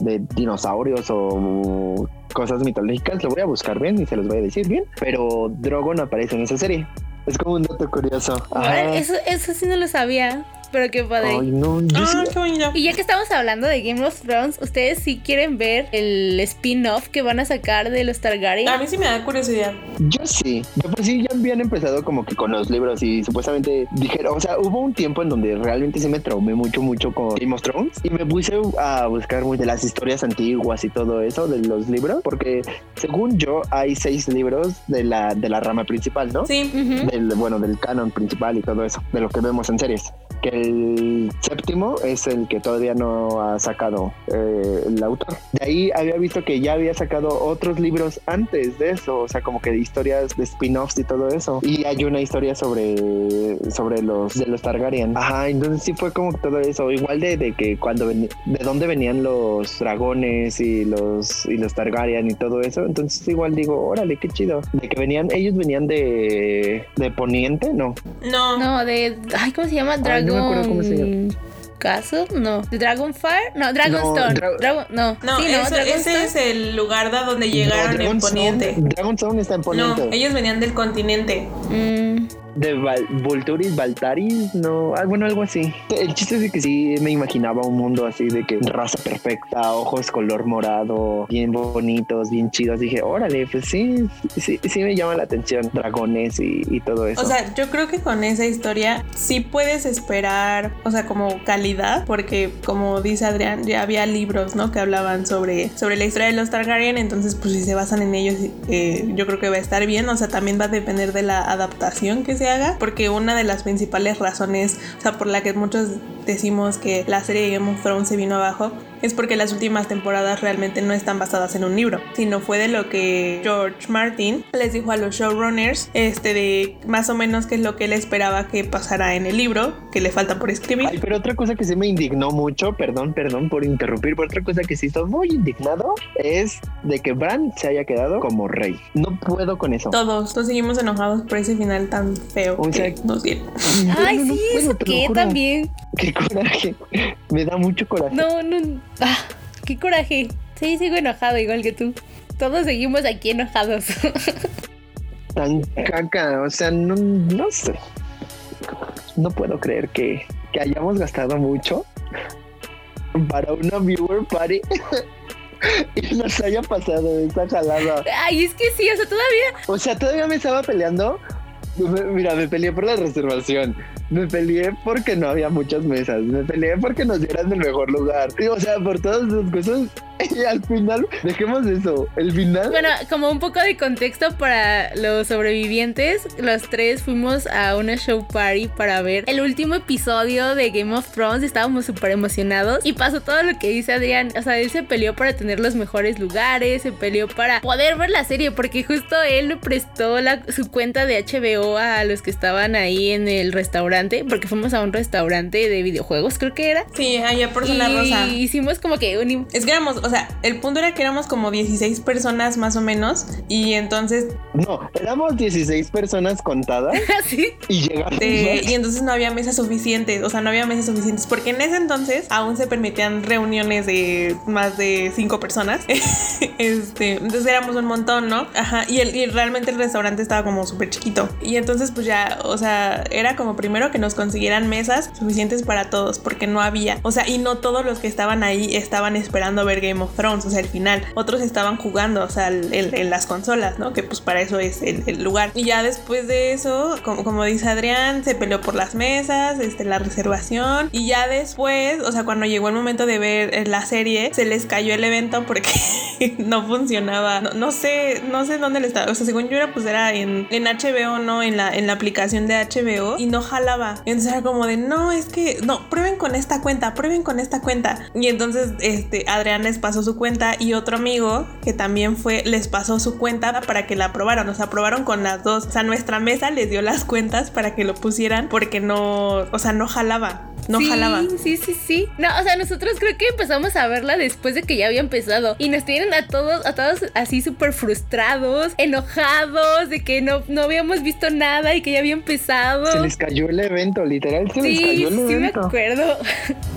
de dinosaurios o cosas mitológicas. Lo voy a buscar bien y se los voy a decir bien. Pero Drogon aparece en esa serie. Es como un dato curioso. Ajá. Eso, eso sí no lo sabía. Pero qué padre. Ay, no, yo Ah, sí- qué bonito. Y ya que estamos hablando de Game of Thrones, ¿ustedes sí quieren ver el spin-off que van a sacar de los Targaryen? A mí sí me da curiosidad. Yo sí, de por sí ya habían empezado como que con los libros y supuestamente dijeron, o sea, hubo un tiempo en donde realmente sí me traumé mucho, mucho con Game of Thrones y me puse a buscar muy de las historias antiguas y todo eso de los libros, porque según yo hay seis libros de la, de la rama principal, ¿no? Sí. Del, bueno, del canon principal y todo eso, de lo que vemos en series. Que el séptimo es el que todavía no ha sacado eh, el autor. De ahí había visto que ya había sacado otros libros antes de eso, o sea, como que de historias de spin-offs y todo eso. Y hay una historia sobre, sobre los de los Targaryen. Ajá, entonces sí fue como todo eso. Igual de, de que cuando ven- de dónde venían los dragones y los y los Targaryen y todo eso. Entonces igual digo, órale, qué chido. De que venían, ellos venían de, de Poniente, no. No. No, de. Ay, ¿cómo se llama? Ay, Dragon. No me acuerdo cómo se llama. ¿Castle? No. ¿De Dragonfire? No, Dragonstone. Dra- Dragon- no, No, sí, no, eso- ese es el lugar de donde llegaron en Poniente. Dragonstone está en Poniente. No, ellos venían del continente. Mm, De Val Volturis, Valtaris, no, ah, bueno, algo así. El chiste es de que sí me imaginaba un mundo así de que raza perfecta, ojos color morado, bien bonitos, bien chidos. Dije, órale, pues sí, sí, sí me llama la atención, dragones y, todo eso. O sea, yo creo que con esa historia sí puedes esperar, o sea, como calidad, porque como dice Adrián, ya había libros, ¿no? Que hablaban sobre, sobre la historia de los Targaryen, entonces pues si se basan en ellos, eh, yo creo que va a estar bien, o sea, también va a depender de la adaptación que se haga, porque una de las principales razones, o sea, por la que muchos decimos que la serie de Game of Thrones se vino abajo, es porque las últimas temporadas realmente no están basadas en un libro, sino fue de lo que George Martin les dijo a los showrunners, este de más o menos qué es lo que él esperaba que pasara en el libro, que le falta por escribir. Ay, pero otra cosa que sí me indignó mucho, perdón, perdón por interrumpir, pero otra cosa que sí estoy muy indignado es de que Bran se haya quedado como rey. No puedo con eso. Todos, todos seguimos enojados por ese final tan feo O sea, que nos dieron. Ay, No, no sí, puedo, eso juro. también. Qué coraje. Me da mucho coraje. No, no. Ah, qué coraje. Sí, sigo enojado igual que tú. Todos seguimos aquí enojados. tan caca, o sea, no, no sé. No puedo creer que, que hayamos gastado mucho para una viewer party y nos haya pasado esa jalada. Ay, es que sí, o sea, todavía. O sea, todavía me estaba peleando. Mira, me peleé por la reservación. Me peleé porque no había muchas mesas. Me peleé porque nos dieran el mejor lugar. O sea, por todas esas cosas. Y al final, dejemos eso. El final. Bueno, como un poco de contexto para los sobrevivientes, los tres fuimos a una show party para ver el último episodio de Game of Thrones. Estábamos súper emocionados y pasó todo lo que dice Adrián. O sea, él se peleó para tener los mejores lugares, se peleó para poder ver la serie, porque justo él le prestó la- su cuenta de HBO a los que estaban ahí en el restaurante, porque fuimos a un restaurante de videojuegos, creo que era. Sí, allá por zona y rosa. hicimos como que un... Es que éramos, o sea, el punto era que éramos como 16 personas más o menos. Y entonces, No, éramos 16 personas contadas así. y llegamos. eh, y entonces no había mesas suficientes. O sea, no había mesas suficientes. Porque en ese entonces aún se permitían reuniones de más de 5 personas. este, entonces éramos un montón, ¿no? Ajá. Y, el, y realmente el restaurante estaba como súper chiquito. Y entonces, pues ya, o sea, era como primero primero que nos consiguieran mesas suficientes para todos, porque no había, o sea, y no todos los que estaban ahí estaban esperando ver Game Thrones, o sea, el final. Otros estaban jugando, o sea, en, las consolas, ¿no? Que pues para eso es el, lugar. Y ya después de eso, como, como dice Adrián, se peleó por las mesas, este, la reservación. Y ya después, o sea, cuando llegó el momento de ver eh, la serie, se les cayó el evento porque no funcionaba. No, sé, no sé dónde le estaba. O sea, según yo era, pues era en, en HBO, ¿no? En la, en la aplicación de HBO y no jalaba. Entonces era como de, no, es que, no, prueben con esta cuenta, prueben con esta cuenta. Y entonces, este, Adrián les pasó su cuenta y otro amigo que también fue, les pasó su cuenta para que la probaran. O sea, probaron con las dos. O sea, nuestra mesa les dio las cuentas para que lo pusieran porque no, o sea, no jalaba no sí, jalaba. Sí, sí, sí. No, o sea, nosotros creo que empezamos a verla después de que ya había empezado. Y nos tienen a todos, a todos así súper frustrados, enojados, de que no, no habíamos visto nada y que ya había empezado. Se les cayó el evento, literal, se les cayó el evento. Sí, me acuerdo.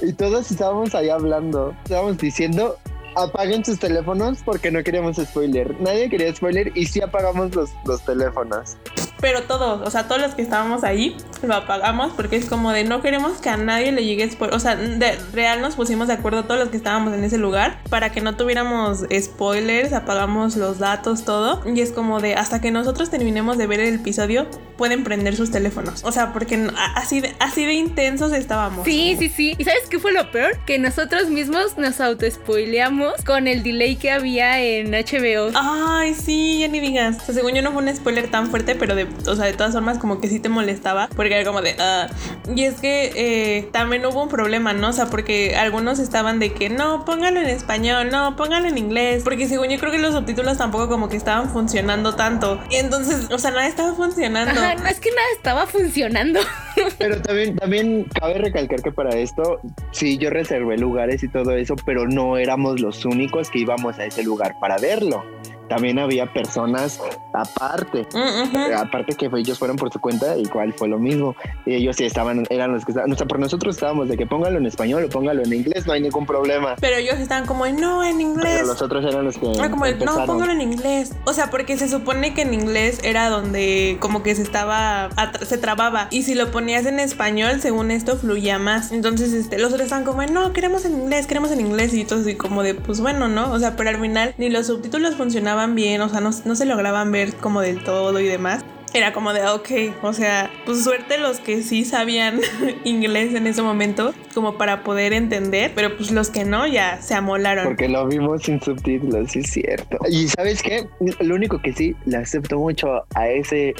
Y todos estábamos ahí hablando. Estábamos diciendo, apaguen sus teléfonos porque no queríamos spoiler. Nadie quería spoiler y sí apagamos los, los teléfonos. Pero todos, o sea, todos los que estábamos ahí lo apagamos porque es como de no queremos que a nadie le llegue spoiler. O sea, de real nos pusimos de acuerdo todos los que estábamos en ese lugar para que no tuviéramos spoilers, apagamos los datos, todo. Y es como de hasta que nosotros terminemos de ver el episodio, pueden prender sus teléfonos. O sea, porque así de, así de intensos estábamos. Sí, sí, sí. ¿Y sabes qué fue lo peor? Que nosotros mismos nos auto-spoileamos con el delay que había en HBO. Ay, sí, ya ni digas. O sea, según yo no fue un spoiler tan fuerte, pero de o sea, de todas formas como que sí te molestaba, porque era como de, ah. y es que eh, también hubo un problema, ¿no? O sea, porque algunos estaban de que no, póngalo en español, no, póngalo en inglés, porque según yo creo que los subtítulos tampoco como que estaban funcionando tanto. Y entonces, o sea, nada estaba funcionando. no es que nada estaba funcionando. Pero también, también cabe recalcar que para esto, sí, yo reservé lugares y todo eso, pero no éramos los únicos que íbamos a ese lugar para verlo también había personas aparte, mm, aparte que ellos fueron por su cuenta, igual fue lo mismo. Ellos sí estaban, eran los que estaban, o sea, por nosotros estábamos de que póngalo en español o póngalo en inglés, no hay ningún problema. Pero ellos estaban como, no, en inglés. Pero los otros eran los que. Ah, como, no, póngalo en inglés. O sea, porque se supone que en inglés era donde como que se estaba, se trababa. Y si lo ponías en español, según esto, fluía más. Entonces, este, los otros estaban como, no, queremos en inglés, queremos en inglés. Y entonces, como de, pues bueno, ¿no? O sea, pero al final ni los subtítulos funcionaban bien, o sea, no, se lograban ver como del todo y demás era como de, ok, o sea, pues suerte los que sí sabían inglés en ese momento, como para poder entender, pero pues los que no ya se amolaron. Porque lo vimos sin subtítulos, sí es cierto. Y sabes qué, lo único que sí le acepto mucho a ese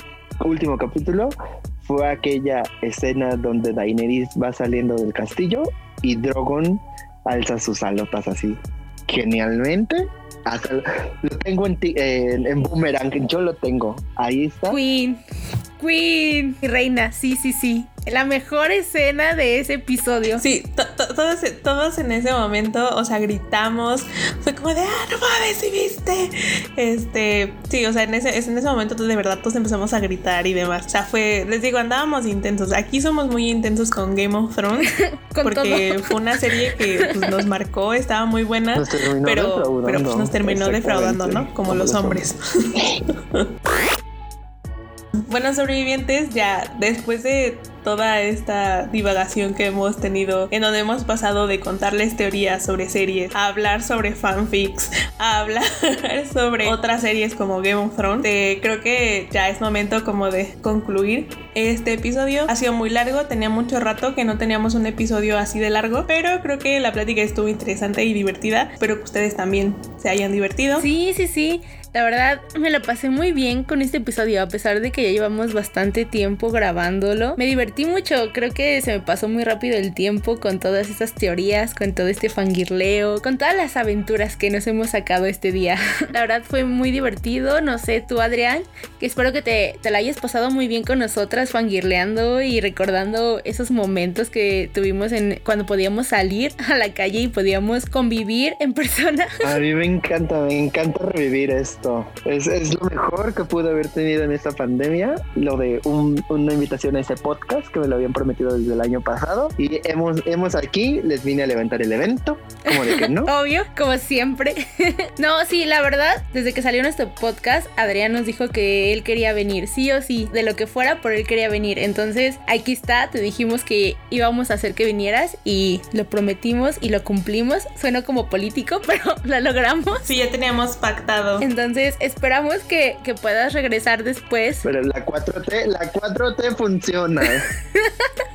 último capítulo fue aquella escena donde Daenerys va saliendo del castillo y Drogon alza sus alotas así genialmente lo tengo en, en, Boomerang, yo lo tengo. Ahí está. Queen. Queen. Reina, sí, sí, sí la mejor escena de ese episodio. Sí, todos, todos en ese momento, o sea, gritamos. Fue como de, ah, no mames, si viste. Este, sí, o sea, en ese, en ese momento de verdad todos empezamos a gritar y demás. O sea, fue, les digo, andábamos intensos. Aquí somos muy intensos con Game of Thrones. porque fue una serie que pues, nos marcó, estaba muy buena. pero, pero pues, nos terminó defraudando, ¿no? Como, los hombres. Bueno, sobrevivientes, ya después de toda esta divagación que hemos tenido, en donde hemos pasado de contarles teorías sobre series, a hablar sobre fanfics, a hablar sobre otras series como Game of Thrones, eh, creo que ya es momento como de concluir este episodio. Ha sido muy largo, tenía mucho rato que no teníamos un episodio así de largo, pero creo que la plática estuvo interesante y divertida. Espero que ustedes también se hayan divertido. Sí, sí, sí. La verdad, me lo pasé muy bien con este episodio, a pesar de que ya llevamos bastante tiempo grabándolo. Me divertí mucho, creo que se me pasó muy rápido el tiempo con todas estas teorías, con todo este fangirleo, con todas las aventuras que nos hemos sacado este día. La verdad fue muy divertido, no sé, tú Adrián, que espero que te, te la hayas pasado muy bien con nosotras fangirleando y recordando esos momentos que tuvimos en cuando podíamos salir a la calle y podíamos convivir en persona. A mí me encanta, me encanta revivir esto es, es, lo mejor que pude haber tenido en esta pandemia, lo de una invitación a ese podcast que me lo habían prometido desde el año pasado. Y hemos, hemos aquí, les vine a levantar el evento, como de que no. Obvio, como siempre. no, sí, la verdad, desde que salió nuestro podcast, Adrián nos dijo que él quería venir, sí o sí, de lo que fuera, por él quería venir. Entonces, aquí está, te dijimos que íbamos a hacer que vinieras y lo prometimos y lo cumplimos. Suena como político, pero lo logramos. Sí, ya teníamos pactado. Entonces, esperamos que, que puedas regresar después. Pero la 4T, la 4T funciona.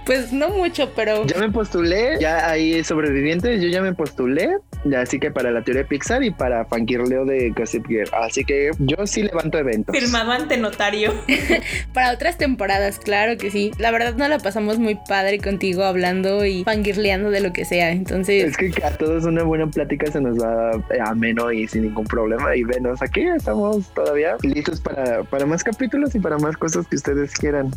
Pues no mucho, pero Ya me postulé, ya hay sobrevivientes, yo ya me postulé, así que para la teoría de Pixar y para Fangirleo de Gossip Girl. Así que yo sí levanto eventos. Firmado ante notario. para otras temporadas, claro que sí. La verdad no la pasamos muy padre contigo hablando y fangirleando de lo que sea. Entonces, Es que a todos una buena plática se nos va eh, ameno y sin ningún problema. Y venos aquí, estamos todavía listos para, para más capítulos y para más cosas que ustedes quieran.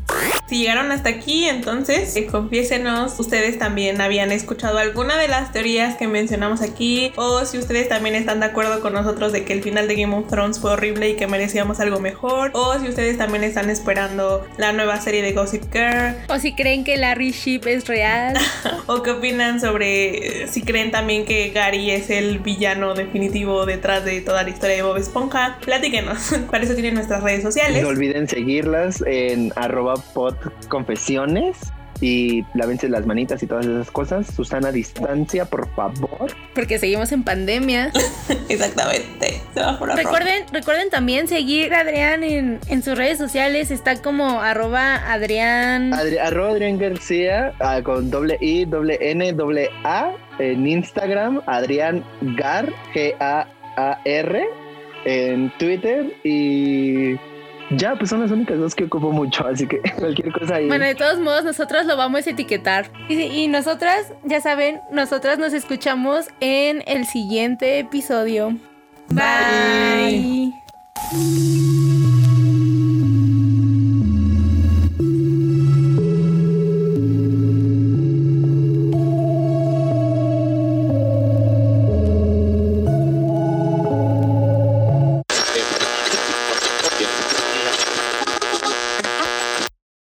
Si llegaron hasta aquí, entonces eh, confiésenos, ustedes también habían escuchado alguna de las teorías que mencionamos aquí, o si ustedes también están de acuerdo con nosotros de que el final de Game of Thrones fue horrible y que merecíamos algo mejor, o si ustedes también están esperando la nueva serie de Gossip Girl, o si creen que Larry Ship es real. o qué opinan sobre eh, si creen también que Gary es el villano definitivo detrás de toda la historia de Bob Esponja, platíquenos. Para eso tienen nuestras redes sociales. No olviden seguirlas en arroba podconfesiones y lávense las manitas y todas esas cosas. Susana distancia, por favor. Porque seguimos en pandemia. Exactamente. Se va por Recuerden, recuerden también seguir a Adrián en, en sus redes sociales. Está como arroba Adrián. Adri- arroba Adrián García ah, con doble I, doble N, doble A en Instagram. Adrián Gar, G-A-A-R en Twitter y ya, pues son las únicas dos que ocupo mucho, así que cualquier cosa ahí. Bueno, de todos modos, nosotras lo vamos a etiquetar. Y, y nosotras, ya saben, nosotras nos escuchamos en el siguiente episodio. Bye.